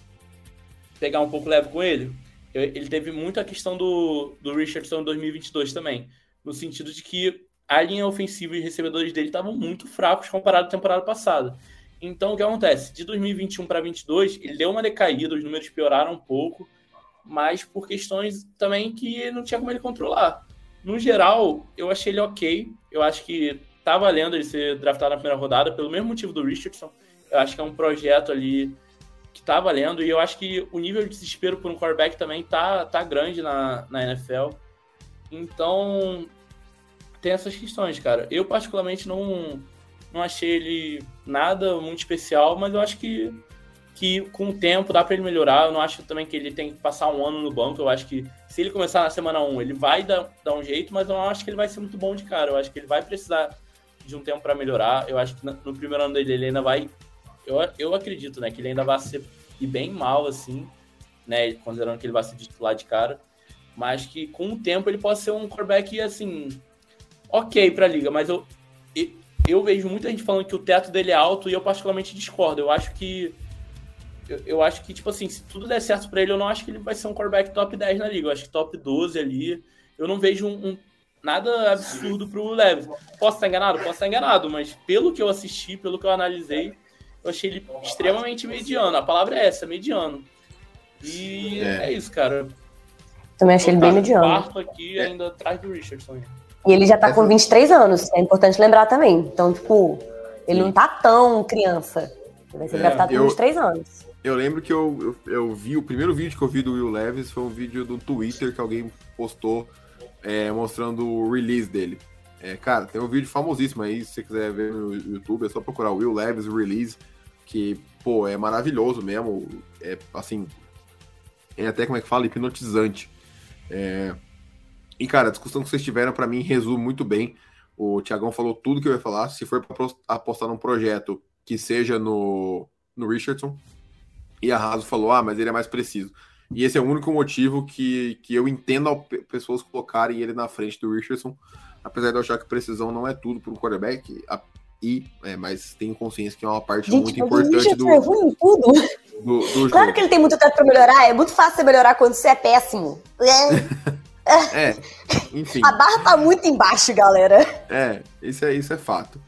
pegar um pouco leve com ele. Ele teve muito a questão do, do Richardson em 2022 também. No sentido de que a linha ofensiva e os recebedores dele estavam muito fracos comparado à temporada passada. Então, o que acontece? De 2021 para 2022, ele deu uma decaída, os números pioraram um pouco, mas por questões também que não tinha como ele controlar. No geral, eu achei ele ok. Eu acho que tá valendo ele ser draftado na primeira rodada, pelo mesmo motivo do Richardson. Eu acho que é um projeto ali que tá valendo. E eu acho que o nível de desespero por um quarterback também tá, tá grande na, na NFL. Então, tem essas questões, cara. Eu, particularmente, não, não achei ele nada muito especial, mas eu acho que, que com o tempo dá pra ele melhorar. Eu não acho também que ele tem que passar um ano no banco. Eu acho que se ele começar na semana 1, ele vai dar, dar um jeito, mas eu não acho que ele vai ser muito bom de cara. Eu acho que ele vai precisar de um tempo pra melhorar. Eu acho que no primeiro ano dele ele ainda vai. Eu, eu acredito, né, que ele ainda vai ser ir bem mal, assim. né? Considerando que ele vai ser titular de cara. Mas que com o tempo ele pode ser um quarterback, assim, ok pra liga. Mas eu, eu vejo muita gente falando que o teto dele é alto e eu particularmente discordo. Eu acho que. Eu, eu acho que, tipo assim, se tudo der certo para ele, eu não acho que ele vai ser um quarterback top 10 na liga. Eu acho que top 12 ali. Eu não vejo um, um nada absurdo pro Leves. Posso estar enganado? Posso estar enganado, mas pelo que eu assisti, pelo que eu analisei, eu achei ele extremamente mediano. A palavra é essa, mediano. E é, é isso, cara. Também achei ele bem mediano. Quarto aqui ainda atrás do Richardson. E ele já tá com 23 anos, é importante lembrar também. Então, tipo, ele Sim. não tá tão criança. Ele vai ser é, draftado com 23 anos. Eu lembro que eu, eu, eu, vi, o primeiro vídeo que eu vi do Will Levis foi um vídeo do Twitter que alguém postou é, mostrando o release dele. É, cara, tem um vídeo famosíssimo aí, se você quiser ver no YouTube, é só procurar Will Levis Release, que, pô, é maravilhoso mesmo. É, assim, é até, como é que fala, hipnotizante. É, e, cara, a discussão que vocês tiveram, para mim, resume muito bem. O Tiagão falou tudo que eu ia falar. Se for apostar num projeto que seja no, no Richardson, e a Raso falou, ah, mas ele é mais preciso. E esse é o único motivo que, que eu entendo pessoas colocarem ele na frente do Richardson, apesar de eu achar que precisão não é tudo para o quarterback, a, e, é, mas tenho consciência que é uma parte Gente, muito importante do, é ruim tudo. Do, do claro que ele tem muito tempo para melhorar, é muito fácil você melhorar quando você é péssimo. <laughs> É, enfim. A barra tá muito embaixo, galera. É, isso é, isso é fato.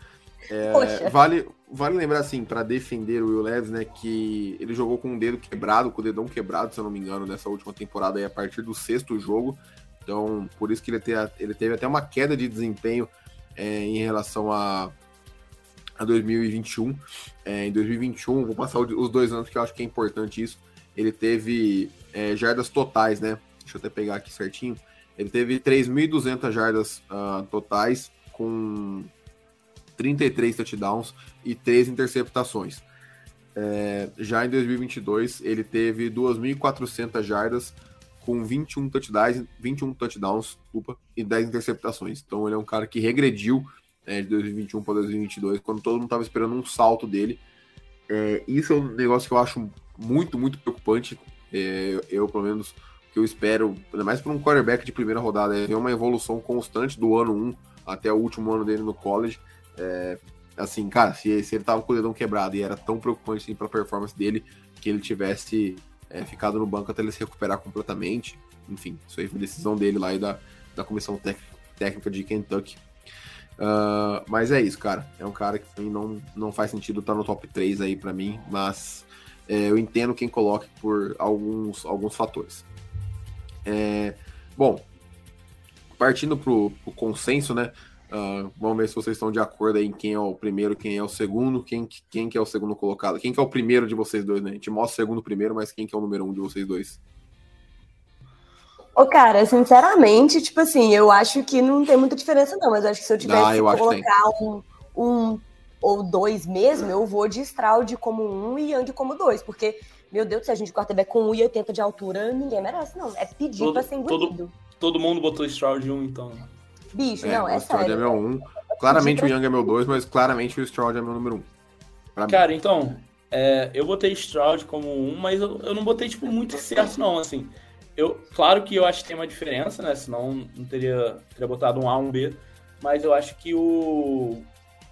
É, vale, vale lembrar, assim, para defender o Will Leves, né, que ele jogou com o dedo quebrado, com o dedão quebrado, se eu não me engano, nessa última temporada aí, a partir do sexto jogo. Então, por isso que ele, te, ele teve até uma queda de desempenho é, em relação a, a 2021. É, em 2021, vou passar os dois anos que eu acho que é importante isso. Ele teve é, jardas totais, né? Deixa eu até pegar aqui certinho. Ele teve 3.200 jardas uh, totais, com 33 touchdowns e 3 interceptações. É, já em 2022, ele teve 2.400 jardas com 21 touchdowns, 21 touchdowns desculpa, e 10 interceptações. Então ele é um cara que regrediu é, de 2021 para 2022, quando todo mundo estava esperando um salto dele. É, isso é um negócio que eu acho muito, muito preocupante. É, eu, pelo menos, que eu espero, ainda mais para um quarterback de primeira rodada, é uma evolução constante do ano 1 até o último ano dele no college. É, assim, cara, se, se ele tava com o dedão quebrado e era tão preocupante assim, para a performance dele, que ele tivesse é, ficado no banco até ele se recuperar completamente. Enfim, isso aí foi decisão dele lá e da, da comissão técnica de Kentucky. Uh, mas é isso, cara. É um cara que não, não faz sentido estar tá no top 3 aí para mim, mas é, eu entendo quem coloque por alguns, alguns fatores. É, bom, partindo pro, pro consenso, né? Uh, vamos ver se vocês estão de acordo aí em quem é o primeiro, quem é o segundo, quem, quem que é o segundo colocado, quem que é o primeiro de vocês dois, né? A gente mostra o segundo primeiro, mas quem que é o número um de vocês dois? Ô, cara, sinceramente, tipo assim, eu acho que não tem muita diferença, não, mas acho que se eu tivesse ah, eu que colocar um, um ou dois mesmo, eu vou de Stroud como um e Young como dois, porque meu Deus, se a gente quarterback com 1,80 de altura, ninguém merece, não. É pedir todo, pra ser engolido. Todo, todo mundo botou Stroud 1, então. Bicho, é, não, é o Stroud é meu 1. Claramente o Young é meu 2, mas claramente o Stroud é meu número 1. Cara, então, é, eu botei Stroud como 1, mas eu, eu não botei, tipo, muito certo, não, assim. Eu, claro que eu acho que tem uma diferença, né? Senão não teria, teria botado um A, um B. Mas eu acho que o.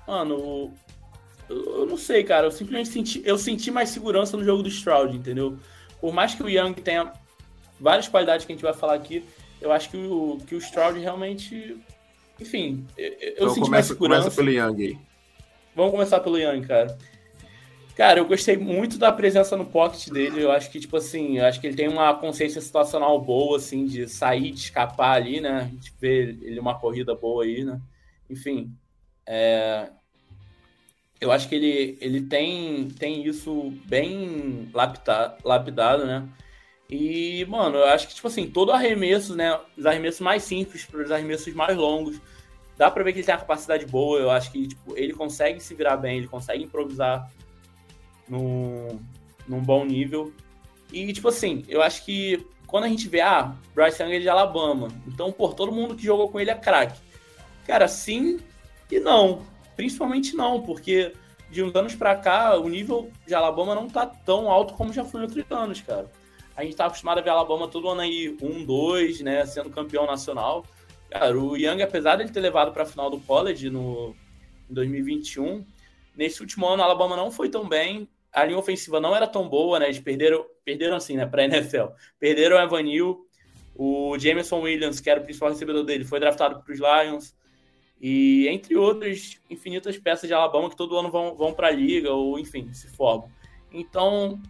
Mano, eu não sei, cara. Eu simplesmente senti, eu senti mais segurança no jogo do Stroud, entendeu? Por mais que o Young tenha várias qualidades que a gente vai falar aqui, eu acho que o, que o Stroud realmente. Enfim, eu, então senti começa, mais segurança. Começa pelo Young aí. Vamos começar pelo Young, cara. Cara, eu gostei muito da presença no pocket dele. Eu acho que, tipo assim, eu acho que ele tem uma consciência situacional boa, assim, de sair, de escapar ali, né? A gente vê ele uma corrida boa aí, né? Enfim, é, eu acho que ele, ele tem, tem isso bem lapidado, lapidado, né? E, mano, eu acho que, tipo assim, todo arremesso, né? Os arremessos mais simples para os arremessos mais longos, dá pra ver que ele tem uma capacidade boa. Eu acho que, tipo, ele consegue se virar bem, ele consegue improvisar num, num bom nível. E, tipo assim, eu acho que quando a gente vê, ah, Bryce Young é de Alabama, então, por todo mundo que jogou com ele é craque. Cara, sim e não Principalmente não, porque de uns anos para cá o nível de Alabama não tá tão alto como já foi em outros anos, cara. A gente tá acostumado a ver Alabama todo ano aí 1-2, né, sendo campeão nacional. Cara, o Young, apesar de ele ter levado para a final do college no, em 2021, nesse último ano a Alabama não foi tão bem, a linha ofensiva não era tão boa, né, eles perderam, perderam assim, né, para a NFL. Perderam o Evan Neal, o Jameson Williams, que era o principal recebedor dele, foi draftado para os Lions, e entre outras infinitas peças de Alabama que todo ano vão, vão para a liga, ou enfim, se formam. Então,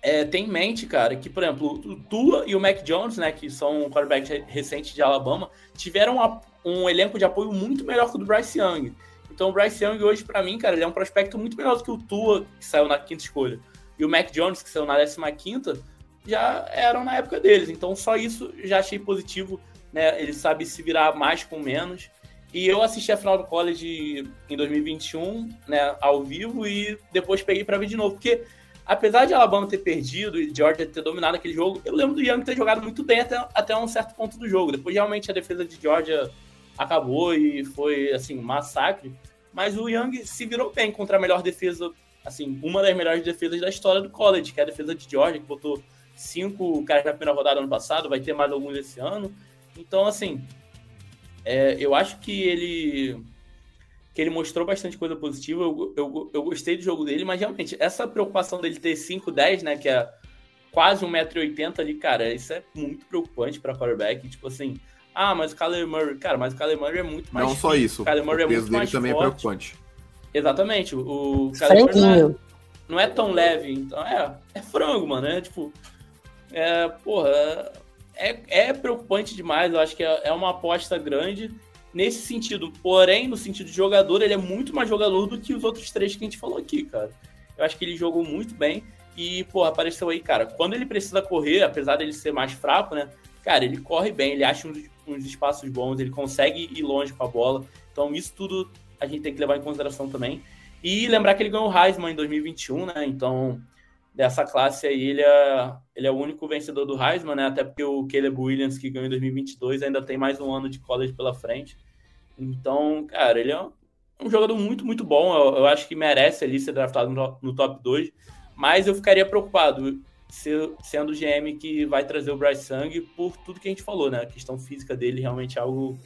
é, tem em mente, cara, que, por exemplo, o Tua e o Mac Jones, né, que são quarterbacks recentes de Alabama, tiveram um elenco de apoio muito melhor que o do Bryce Young. Então, o Bryce Young hoje, para mim, cara, ele é um prospecto muito melhor do que o Tua, que saiu na quinta escolha. E o Mac Jones, que saiu na décima quinta, já eram na época deles. Então, só isso já achei positivo, né? Ele sabe se virar mais com menos. E eu assisti a final do college em 2021, né, ao vivo, e depois peguei para ver de novo, porque apesar de Alabama ter perdido e Georgia ter dominado aquele jogo, eu lembro do Young ter jogado muito bem até, até um certo ponto do jogo. Depois, realmente, a defesa de Georgia acabou e foi, assim, um massacre. Mas o Young se virou bem contra a melhor defesa, assim, uma das melhores defesas da história do college, que é a defesa de Georgia, que botou cinco caras na primeira rodada ano passado, vai ter mais alguns esse ano. Então, assim, é, eu acho que ele que ele mostrou bastante coisa positiva. Eu, eu, eu gostei do jogo dele, mas realmente, essa preocupação dele ter 5'10, né? Que é quase 1,80m ali, cara, isso é muito preocupante para quarterback. Tipo assim, ah, mas o Kyler Murray, cara, mas o Kyler Murray é muito mais. Não só isso. O Kyler Murray o peso é muito dele mais também é forte. é preocupante. Exatamente. O, o Kyler Murray não é, não é, tão leve, então é, é frango, mano. É tipo. É, porra, é, é preocupante demais. Eu acho que é, é uma aposta grande nesse sentido. Porém, no sentido de jogador, ele é muito mais jogador do que os outros três que a gente falou aqui, cara. Eu acho que ele jogou muito bem e, pô, apareceu aí, cara. Quando ele precisa correr, apesar dele ser mais fraco, né? Cara, ele corre bem, ele acha uns, uns espaços bons, ele consegue ir longe com a bola. Então, isso tudo a gente tem que levar em consideração também. E lembrar que ele ganhou o Heisman em 2021, né? Então, dessa classe aí, ele é, ele é o único vencedor do Heisman, né? Até porque o Caleb Williams, que ganhou em 2022, ainda tem mais um ano de college pela frente. Então, cara, ele é um jogador muito, muito bom. Eu, eu acho que merece ali ser draftado no, no top 2. Mas eu ficaria preocupado se, sendo o GM que vai trazer o Bryce Young por tudo que a gente falou, né? A questão física dele realmente é algo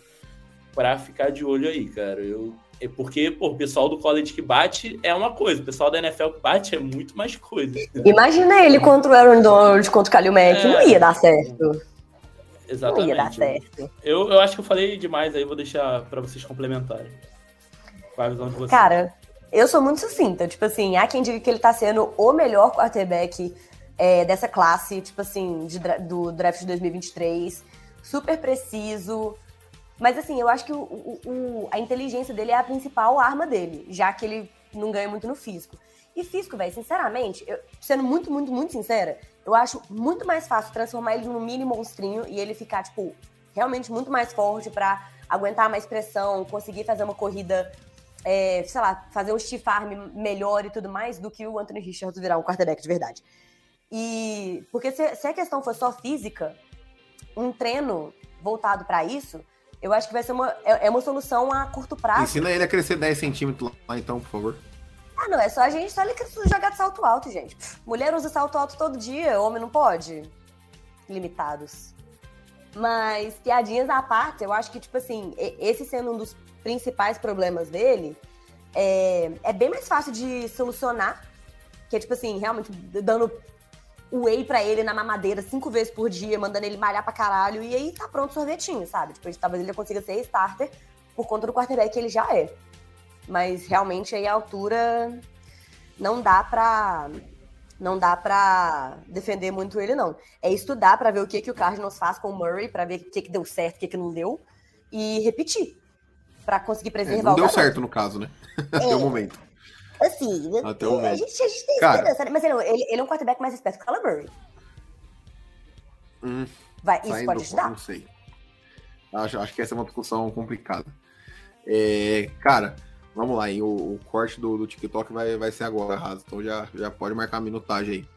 para ficar de olho aí, cara. Eu, é porque pô, o pessoal do college que bate é uma coisa, o pessoal da NFL que bate é muito mais coisa. Imagina ele contra o Aaron Donald, contra o Kalil Mack, é, não ia dar certo. Exatamente. Não ia dar certo. Eu, eu acho que eu falei demais aí, vou deixar para vocês complementarem. Qual a visão de vocês? Cara, eu sou muito sucinta. Tipo assim, há quem diga que ele tá sendo o melhor quarterback é, dessa classe, tipo assim, de, do draft de 2023. Super preciso. Mas assim, eu acho que o, o, o, a inteligência dele é a principal arma dele, já que ele não ganha muito no físico. E físico, velho, sinceramente, eu, sendo muito, muito, muito sincera, eu acho muito mais fácil transformar ele num mini monstrinho e ele ficar, tipo, realmente muito mais forte para aguentar mais pressão, conseguir fazer uma corrida, é, sei lá, fazer um stiff arm melhor e tudo mais, do que o Anthony Richards virar um quarterback de verdade. E porque se, se a questão for só física, um treino voltado para isso, eu acho que vai ser uma, é, é uma solução a curto prazo. Ensina ele a crescer 10 centímetros lá, então, por favor. Ah, não, é só a gente só ele jogar de salto alto, gente. Mulher usa salto alto todo dia, homem não pode. Limitados. Mas, piadinhas à parte, eu acho que, tipo assim, esse sendo um dos principais problemas dele, é, é bem mais fácil de solucionar. Que é, tipo assim, realmente dando whey pra ele na mamadeira cinco vezes por dia, mandando ele malhar pra caralho, e aí tá pronto o sorvetinho, sabe? Tipo, talvez ele consiga ser starter por conta do quarterback que ele já é. Mas realmente aí a altura não dá pra não dá para defender muito ele não. É estudar para ver o que que o Cardinals faz com o Murray, para ver o que que deu certo, o que que não deu e repetir para conseguir preservar é, não deu certo no caso, né? <laughs> É, Até o momento. Assim, Até o. A gente, a gente tem Cara, esperança, né? mas ele, ele, ele, é um quarterback mais esperto que o Kyler. Hum, Vai, isso pode ajudar? Não sei. Acho, acho que essa é uma discussão complicada. É, cara, Vamos lá, hein? O, o corte do, do, TikTok vai, vai ser agora, Raso. Então já, já pode marcar a minutagem aí.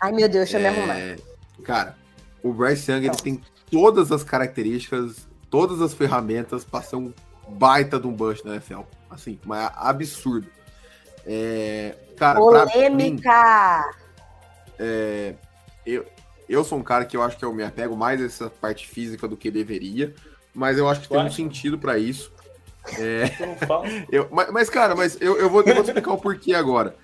Ai, meu Deus, deixa é, eu me arrumar. Cara, o Bryce Young ele tem todas as características, todas as ferramentas para ser um baita de um bust na NFL. Assim, mas é absurdo. É, cara, Polêmica! Mim, é, eu, eu sou um cara que eu acho que eu me apego mais a essa parte física do que deveria, mas eu acho que tem um sentido para isso. É... <laughs> eu, mas, mas, cara, mas eu, eu, vou, eu vou explicar o porquê agora.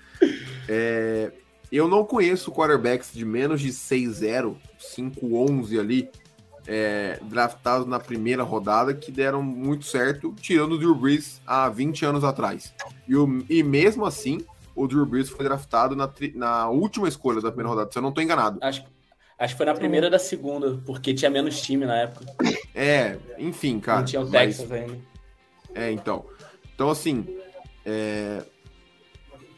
É, eu não conheço quarterbacks de menos de 6-0, 5-11 ali, é, draftados na primeira rodada que deram muito certo, tirando o Drew Brees há 20 anos atrás. E, o, e mesmo assim, o Drew Brees foi draftado na, na última escolha da primeira rodada, se eu não estou enganado. Acho, acho que foi na primeira da segunda, porque tinha menos time na época. É, enfim, cara. Não tinha o Texas mas... ainda. É, então. Então, assim, é...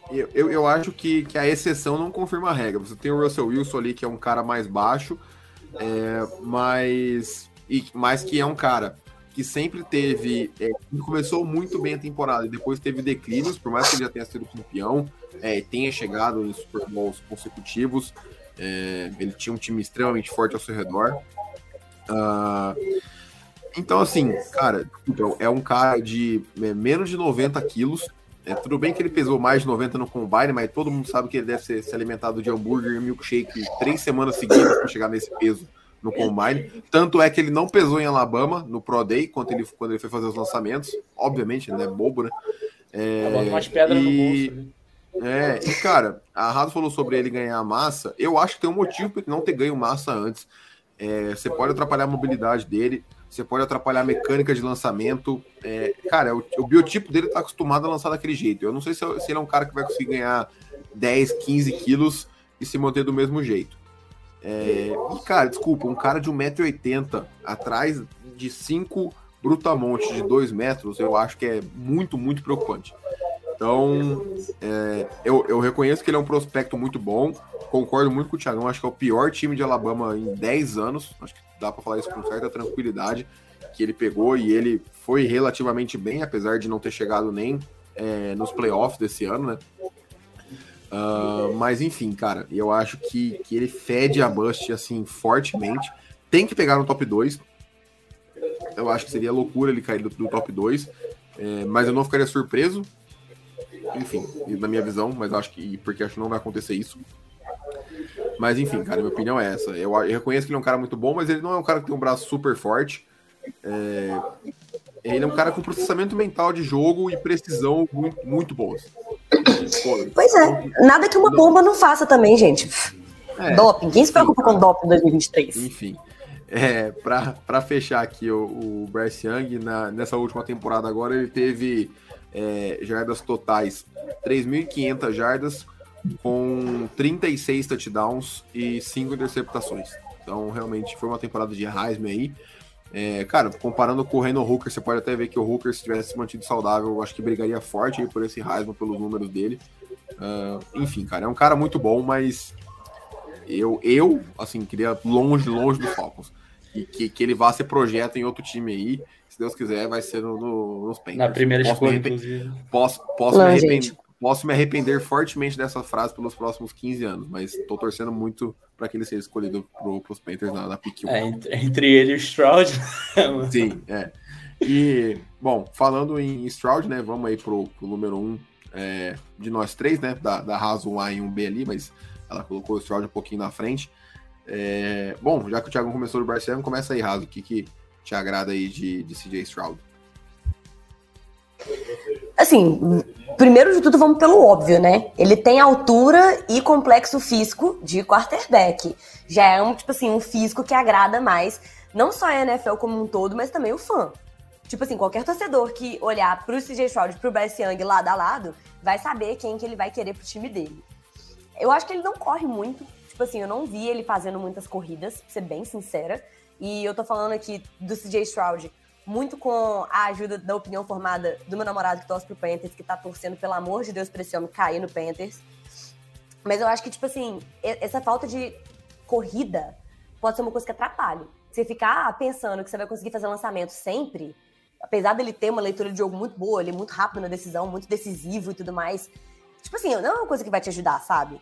eu, eu, eu, acho que, que a exceção não confirma a regra. Você tem o Russell Wilson ali, que é um cara mais baixo, é, mas, e, mas que é um cara que sempre teve. É, começou muito bem a temporada e depois teve declínios, por mais que ele já tenha sido campeão, é, tenha chegado em Super Bowls consecutivos. É, ele tinha um time extremamente forte ao seu redor. Uh, então, assim, cara, é um cara de é, menos de 90 quilos. É, tudo bem que ele pesou mais de 90 no combine, mas todo mundo sabe que ele deve ser, se alimentado de hambúrguer e milkshake três semanas seguidas para chegar nesse peso no combine. Tanto é que ele não pesou em Alabama no Pro Day quando ele, quando ele foi fazer os lançamentos. Obviamente, ele é bobo, né? É, mais pedra e... no bolso. Né? É, e cara, a Rado falou sobre ele ganhar massa. Eu acho que tem um motivo para ele não ter ganho massa antes. É, você pode atrapalhar a mobilidade dele você pode atrapalhar a mecânica de lançamento. É, cara, o, o, biotipo dele tá acostumado a lançar daquele jeito. Eu não sei se, se, ele é um cara que vai conseguir ganhar 10, 15 quilos e se manter do mesmo jeito. É, e, cara, desculpa, um cara de 1,80m atrás de 5 brutamontes de 2 metros, eu acho que é muito, muito preocupante. Então, é, eu, eu reconheço que ele é um prospecto muito bom. Concordo muito com o Thiagão, acho que é o pior time de Alabama em 10 anos. Acho que dá para falar isso com certa tranquilidade, que ele pegou e ele foi relativamente bem, apesar de não ter chegado nem é, nos playoffs desse ano, né? Uh, mas enfim, cara, eu acho que, que ele fede a Bust assim fortemente. Tem que pegar no top 2. Eu acho que seria loucura ele cair do, do top 2. É, mas eu não ficaria surpreso. Enfim, na minha visão, mas acho que. Porque acho que não vai acontecer isso. Mas enfim, cara, minha opinião é essa. Eu, eu, reconheço que ele é um cara muito bom, mas ele não é um cara que tem um braço super forte. É, ele é um cara com processamento mental de jogo e precisão muito, muito boas. Pois é, nada que uma bomba não faça também, gente. É, doping, quem se preocupa com doping em 2023? Enfim, é, para fechar aqui o, o Bryce Young, na, nessa última temporada agora, ele teve é, jardas totais 3.500 jardas, com 36 touchdowns e 5 interceptações. Então, realmente foi uma temporada de Heisman aí. É, cara, comparando com o Reno Hooker, você pode até ver que o Hooker, se tivesse se mantido saudável, acho que brigaria forte aí por esse Heisman, pelos números dele. Uh, enfim, cara, é um cara muito bom, mas eu, eu assim, queria longe, longe do Falcons. E que, que ele vá ser projeto em outro time aí. Se Deus quiser, vai ser no, no, nos Panthers. Na primeira escolha, inclusive. Posso, posso Não, me arrepender. Posso me arrepender fortemente dessa frase pelos próximos 15 anos, mas estou torcendo muito para que ele seja escolhido para os Panthers na, na pick 1. É, entre, entre, ele e o Stroud. <laughs> Sim, é. E, bom, falando em Stroud, né, vamos aí pro, pro número 1 é, de nós três, né, da, da Haas 1A e 1B ali, mas ela colocou o Stroud um pouquinho na frente. É, bom, já que o Thiago começou do Barcelona, começa aí, Raso, o que, que te agrada aí de, de CJ Stroud? Assim, primeiro de tudo, vamos pelo óbvio, né? Ele tem altura e complexo físico de quarterback. Já é um, tipo assim, um físico que agrada mais, não só a NFL como um todo, mas também o fã. Tipo assim, qualquer torcedor que olhar pro CJ Stroud e pro Bryce Young lado a lado, vai saber quem que ele vai querer pro time dele. Eu acho que ele não corre muito. Tipo assim, eu não vi ele fazendo muitas corridas, pra ser bem sincera. E eu tô falando aqui do CJ Stroud muito com a ajuda da opinião formada do meu namorado que torce pro Panthers, que tá torcendo, pelo amor de Deus, pra esse homem cair no Panthers. Mas eu acho que, tipo assim, essa falta de corrida pode ser uma coisa que atrapalha. Você ficar pensando que você vai conseguir fazer lançamento sempre, apesar dele ter uma leitura de jogo muito boa, ele é muito rápido na decisão, muito decisivo e tudo mais. Tipo assim, não é uma coisa que vai te ajudar, sabe?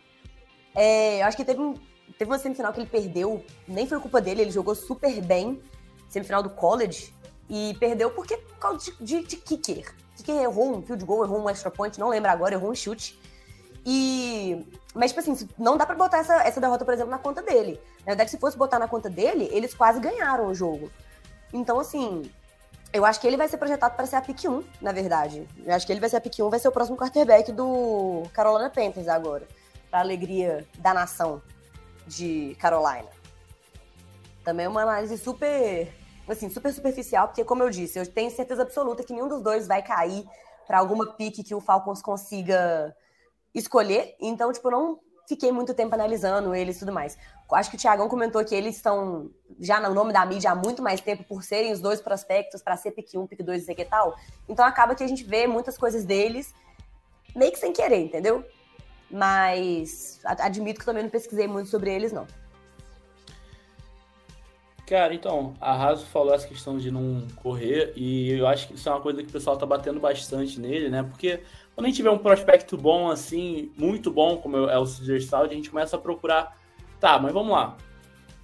É, eu acho que teve, um, teve uma semifinal que ele perdeu, nem foi culpa dele, ele jogou super bem. Semifinal do college, e perdeu porque de, de, de kicker. Kicker errou um field goal, errou um extra point, não lembro agora, errou um chute. E. Mas, tipo assim, não dá pra botar essa, essa derrota, por exemplo, na conta dele. Na verdade, se fosse botar na conta dele, eles quase ganharam o jogo. Então, assim, eu acho que ele vai ser projetado para ser a pick 1, na verdade. Eu acho que ele vai ser a pick 1, vai ser o próximo quarterback do Carolina Panthers agora. Pra alegria da nação de Carolina. Também é uma análise super, assim, super superficial, porque, como eu disse, eu tenho certeza absoluta que nenhum dos dois vai cair para alguma pique que o Falcons consiga escolher. Então, tipo, não fiquei muito tempo analisando eles e tudo mais. Acho que o Tiagão comentou que eles estão já no nome da mídia há muito mais tempo por serem os dois prospectos para ser pick 1, pick 2 e que tal. Então acaba que a gente vê muitas coisas deles meio que sem querer, entendeu? Mas admito que também não pesquisei muito sobre eles, não. Cara, então, a Raso falou essa questão de não correr, e eu acho que isso é uma coisa que o pessoal tá batendo bastante nele, né? Porque quando a gente vê um prospecto bom, assim, muito bom, como é o Stroud, a gente começa a procurar, tá, mas vamos lá.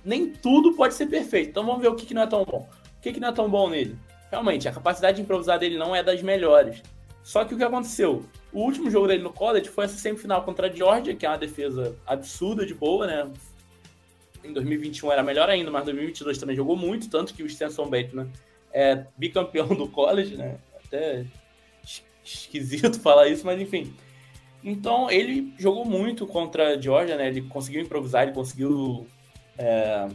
Nem tudo pode ser perfeito, então vamos ver o que, que não é tão bom. O que, que não é tão bom nele? Realmente, a capacidade de improvisar dele não é das melhores. Só que o que aconteceu? O último jogo dele no college foi essa semifinal contra a Georgia, que é uma defesa absurda de boa, né? em 2021 era melhor ainda, mas 2022 também jogou muito, tanto que o Stenson Bateman é bicampeão do college, né? Até esquisito <laughs> falar isso, mas enfim. Então ele jogou muito contra a Georgia, né? Ele conseguiu improvisar, ele conseguiu é,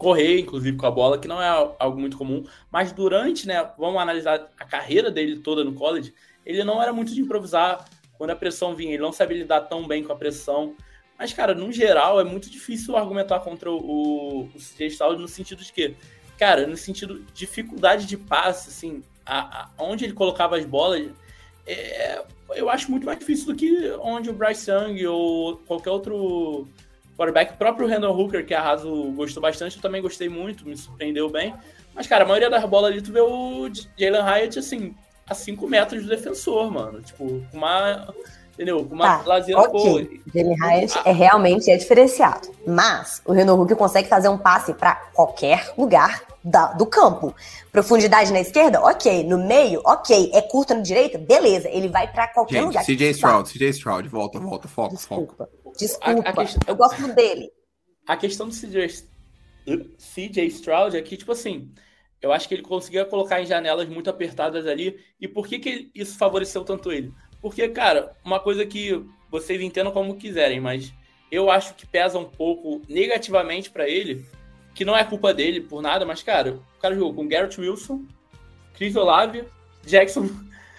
correr, inclusive, com a bola, que não é algo muito comum. Mas durante, né? Vamos analisar a carreira dele toda no college. Ele não era muito de improvisar quando a pressão vinha. Ele não sabia lidar tão bem com a pressão. Mas, cara, no geral, é muito difícil argumentar contra o, o CJ Stroud no sentido de que, cara, no sentido de dificuldade de passe, assim, a, a, onde ele colocava as bolas, é, eu acho muito mais difícil do que onde o Bryce Young ou qualquer outro quarterback, o próprio Randall Hooker, que a Raso gostou bastante, eu também gostei muito, me surpreendeu bem. Mas, cara, a maioria das bolas ali, tu vê o Jalen Hyatt, assim, a 5 metros do defensor, mano. Tipo, uma entendeu? Com uma tá, lazeira okay. boa. Jamie Hyatt ah. é realmente é diferenciado. Mas o Renan Hulk consegue fazer um passe para qualquer lugar da, do campo. Profundidade na esquerda, ok. No meio, ok. É curto na direita, beleza. Ele vai para qualquer Gente, lugar. CJ Stroud, CJ Stroud, volta, volta, foco, Desculpa. foco. Desculpa. A, a questão, eu gosto dele. A questão do CJ, CJ Stroud é que, tipo assim, eu acho que ele conseguia colocar em janelas muito apertadas ali. E por que, que isso favoreceu tanto ele? Porque, cara, uma coisa que vocês entendam como quiserem, mas eu acho que pesa um pouco negativamente para ele, que não é culpa dele por nada, mas, cara, o cara jogou com Garrett Wilson, Chris Olave, Jackson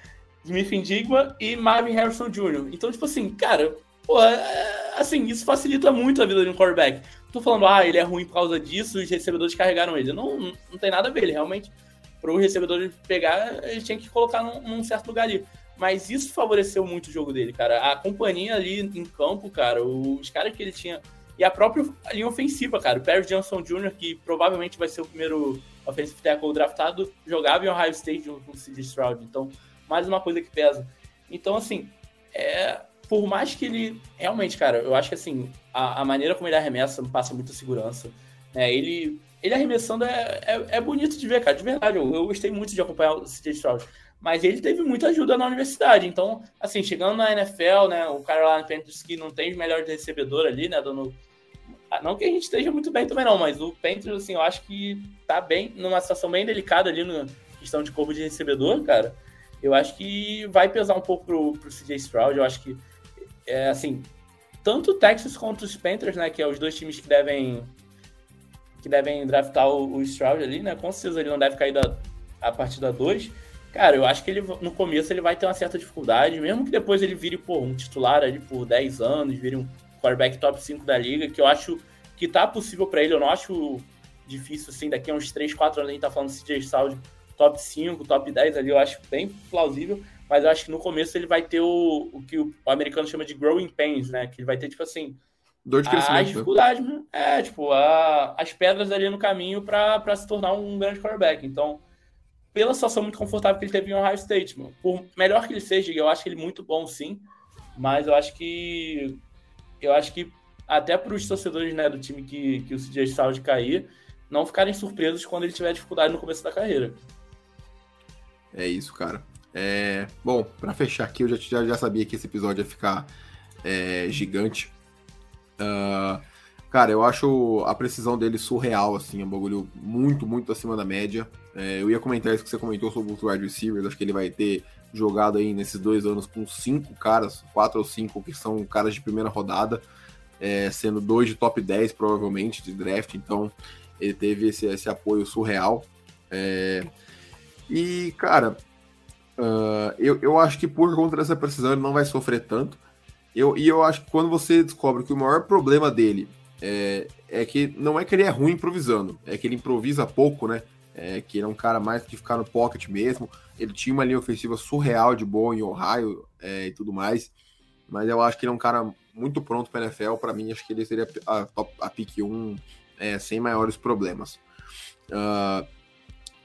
<laughs> Smith Indigma e Marvin Harrison Jr. Então, tipo assim, cara, pô, é, assim, isso facilita muito a vida de um quarterback. Tô falando, ah, ele é ruim por causa disso, os recebedores carregaram ele. Não, não tem nada a ver, ele realmente, para o recebedor pegar, ele tinha que colocar num, num certo lugar ali. Mas isso favoreceu muito o jogo dele, cara. A companhia ali em campo, cara, os caras que ele tinha. E a própria linha ofensiva, cara. O Perry Johnson Jr., que provavelmente vai ser o primeiro offensive tackle draftado, jogava em Ohio State junto com o C.J. Stroud. Então, mais uma coisa que pesa. Então, assim, é, por mais que ele. Realmente, cara, eu acho que assim, a, a maneira como ele arremessa passa muita segurança. Né? Ele, ele arremessando é, é, é, bonito de ver, cara, de verdade. Eu, eu gostei muito de acompanhar o C.J. Stroud mas ele teve muita ajuda na universidade. Então, assim, chegando na NFL, né, o cara lá no Panthers que não tem o melhor recebedor ali, né, dando... Ah, não que a gente esteja muito bem também não, mas o Panthers, assim, eu acho que tá bem, numa situação bem delicada ali na questão de corpo de recebedor, cara. Eu acho que vai pesar um pouco pro, pro CJ Stroud, eu acho que, é, assim, tanto o Texas quanto os Panthers, né, que é os dois times que devem que devem draftar o, o Stroud ali, né, com certeza ele não deve cair da, a partir da 2, Cara, eu acho que ele no começo ele vai ter uma certa dificuldade, mesmo que depois ele vire pô, um titular ali por 10 anos, vire um quarterback top 5 da liga, que eu acho que tá possível para ele, eu não acho difícil assim, daqui a uns 3, 4 anos a gente tá falando CJ Stroud top 5, top 10 ali, eu acho bem plausível, mas eu acho que no começo ele vai ter o, o que o, americano chama de growing pains, né, que ele vai ter tipo assim, Dor de crescimento. As né? dificuldades, né? é, tipo, a, as pedras ali no caminho para se tornar um grande quarterback. Então, pela situação muito confortável que ele teve em Ohio State, mano. Por melhor que ele seja, eu acho ele muito bom, sim. Mas eu acho que. Eu acho que até para os torcedores né, do time que, que o CJ Stroud cair, não ficarem surpresos quando ele tiver dificuldade no começo da carreira. É isso, cara. É... Bom, para fechar aqui, eu já, já, já sabia que esse episódio ia ficar é, gigante. Uh, cara, eu acho a precisão dele surreal, assim, é um bagulho muito, muito acima da média. É, eu ia comentar isso que você comentou sobre o wide receivers, acho que ele vai ter jogado aí nesses dois anos com cinco caras, quatro ou cinco que são caras de primeira rodada, é, sendo dois de top 10 provavelmente de draft, então ele teve esse, esse apoio surreal. É, e, cara, uh, eu, eu acho que por conta dessa precisão ele não vai sofrer tanto. Eu, e eu acho que quando você descobre que o maior problema dele é, é que não é que ele é ruim improvisando, é que ele improvisa pouco, né? É, que ele é um cara mais de ficar no pocket mesmo. Ele tinha uma linha ofensiva surreal de boa em Ohio é, e tudo mais. Mas eu acho que ele é um cara muito pronto para NFL. Para mim, acho que ele seria a, top, a pick 1 é, sem maiores problemas. Uh,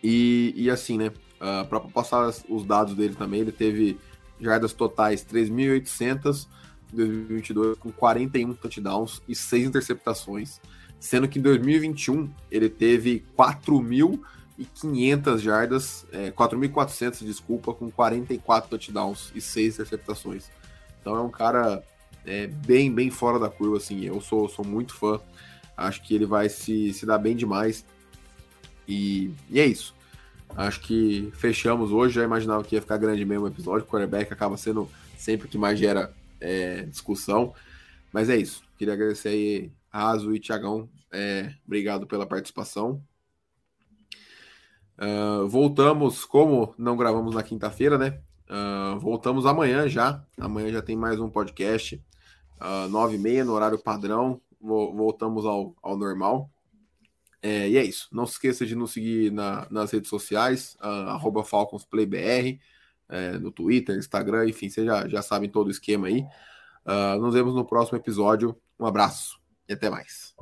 e, e, assim, né? Uh, para passar os dados dele também, ele teve jardas totais 3.800 em 2022 com 41 touchdowns e 6 interceptações, sendo que em 2021 ele teve 4.500 jardas, é, 4.400, desculpa, com 44 touchdowns e 6 interceptações. Então é um cara é, bem, bem fora da curva, assim, eu sou, sou muito fã, acho que ele vai se, se dar bem demais, e, e é isso. Acho que fechamos hoje, já imaginava que ia ficar grande mesmo o episódio, o quarterback acaba sendo sempre que mais gera é, discussão. Mas é isso. Queria agradecer aí Raso e Tiagão. É, obrigado pela participação. Uh, voltamos, como não gravamos na quinta-feira, né? Uh, voltamos amanhã já. Amanhã já tem mais um podcast. Uh, nove e meia no horário padrão. Voltamos ao, ao normal. É, e é isso. Não se esqueça de nos seguir na, nas redes sociais, uh, FalconsPlayBR é, no Twitter, Instagram, enfim, vocês já, já sabem todo o esquema aí. Uh, nos vemos no próximo episódio. Um abraço e até mais.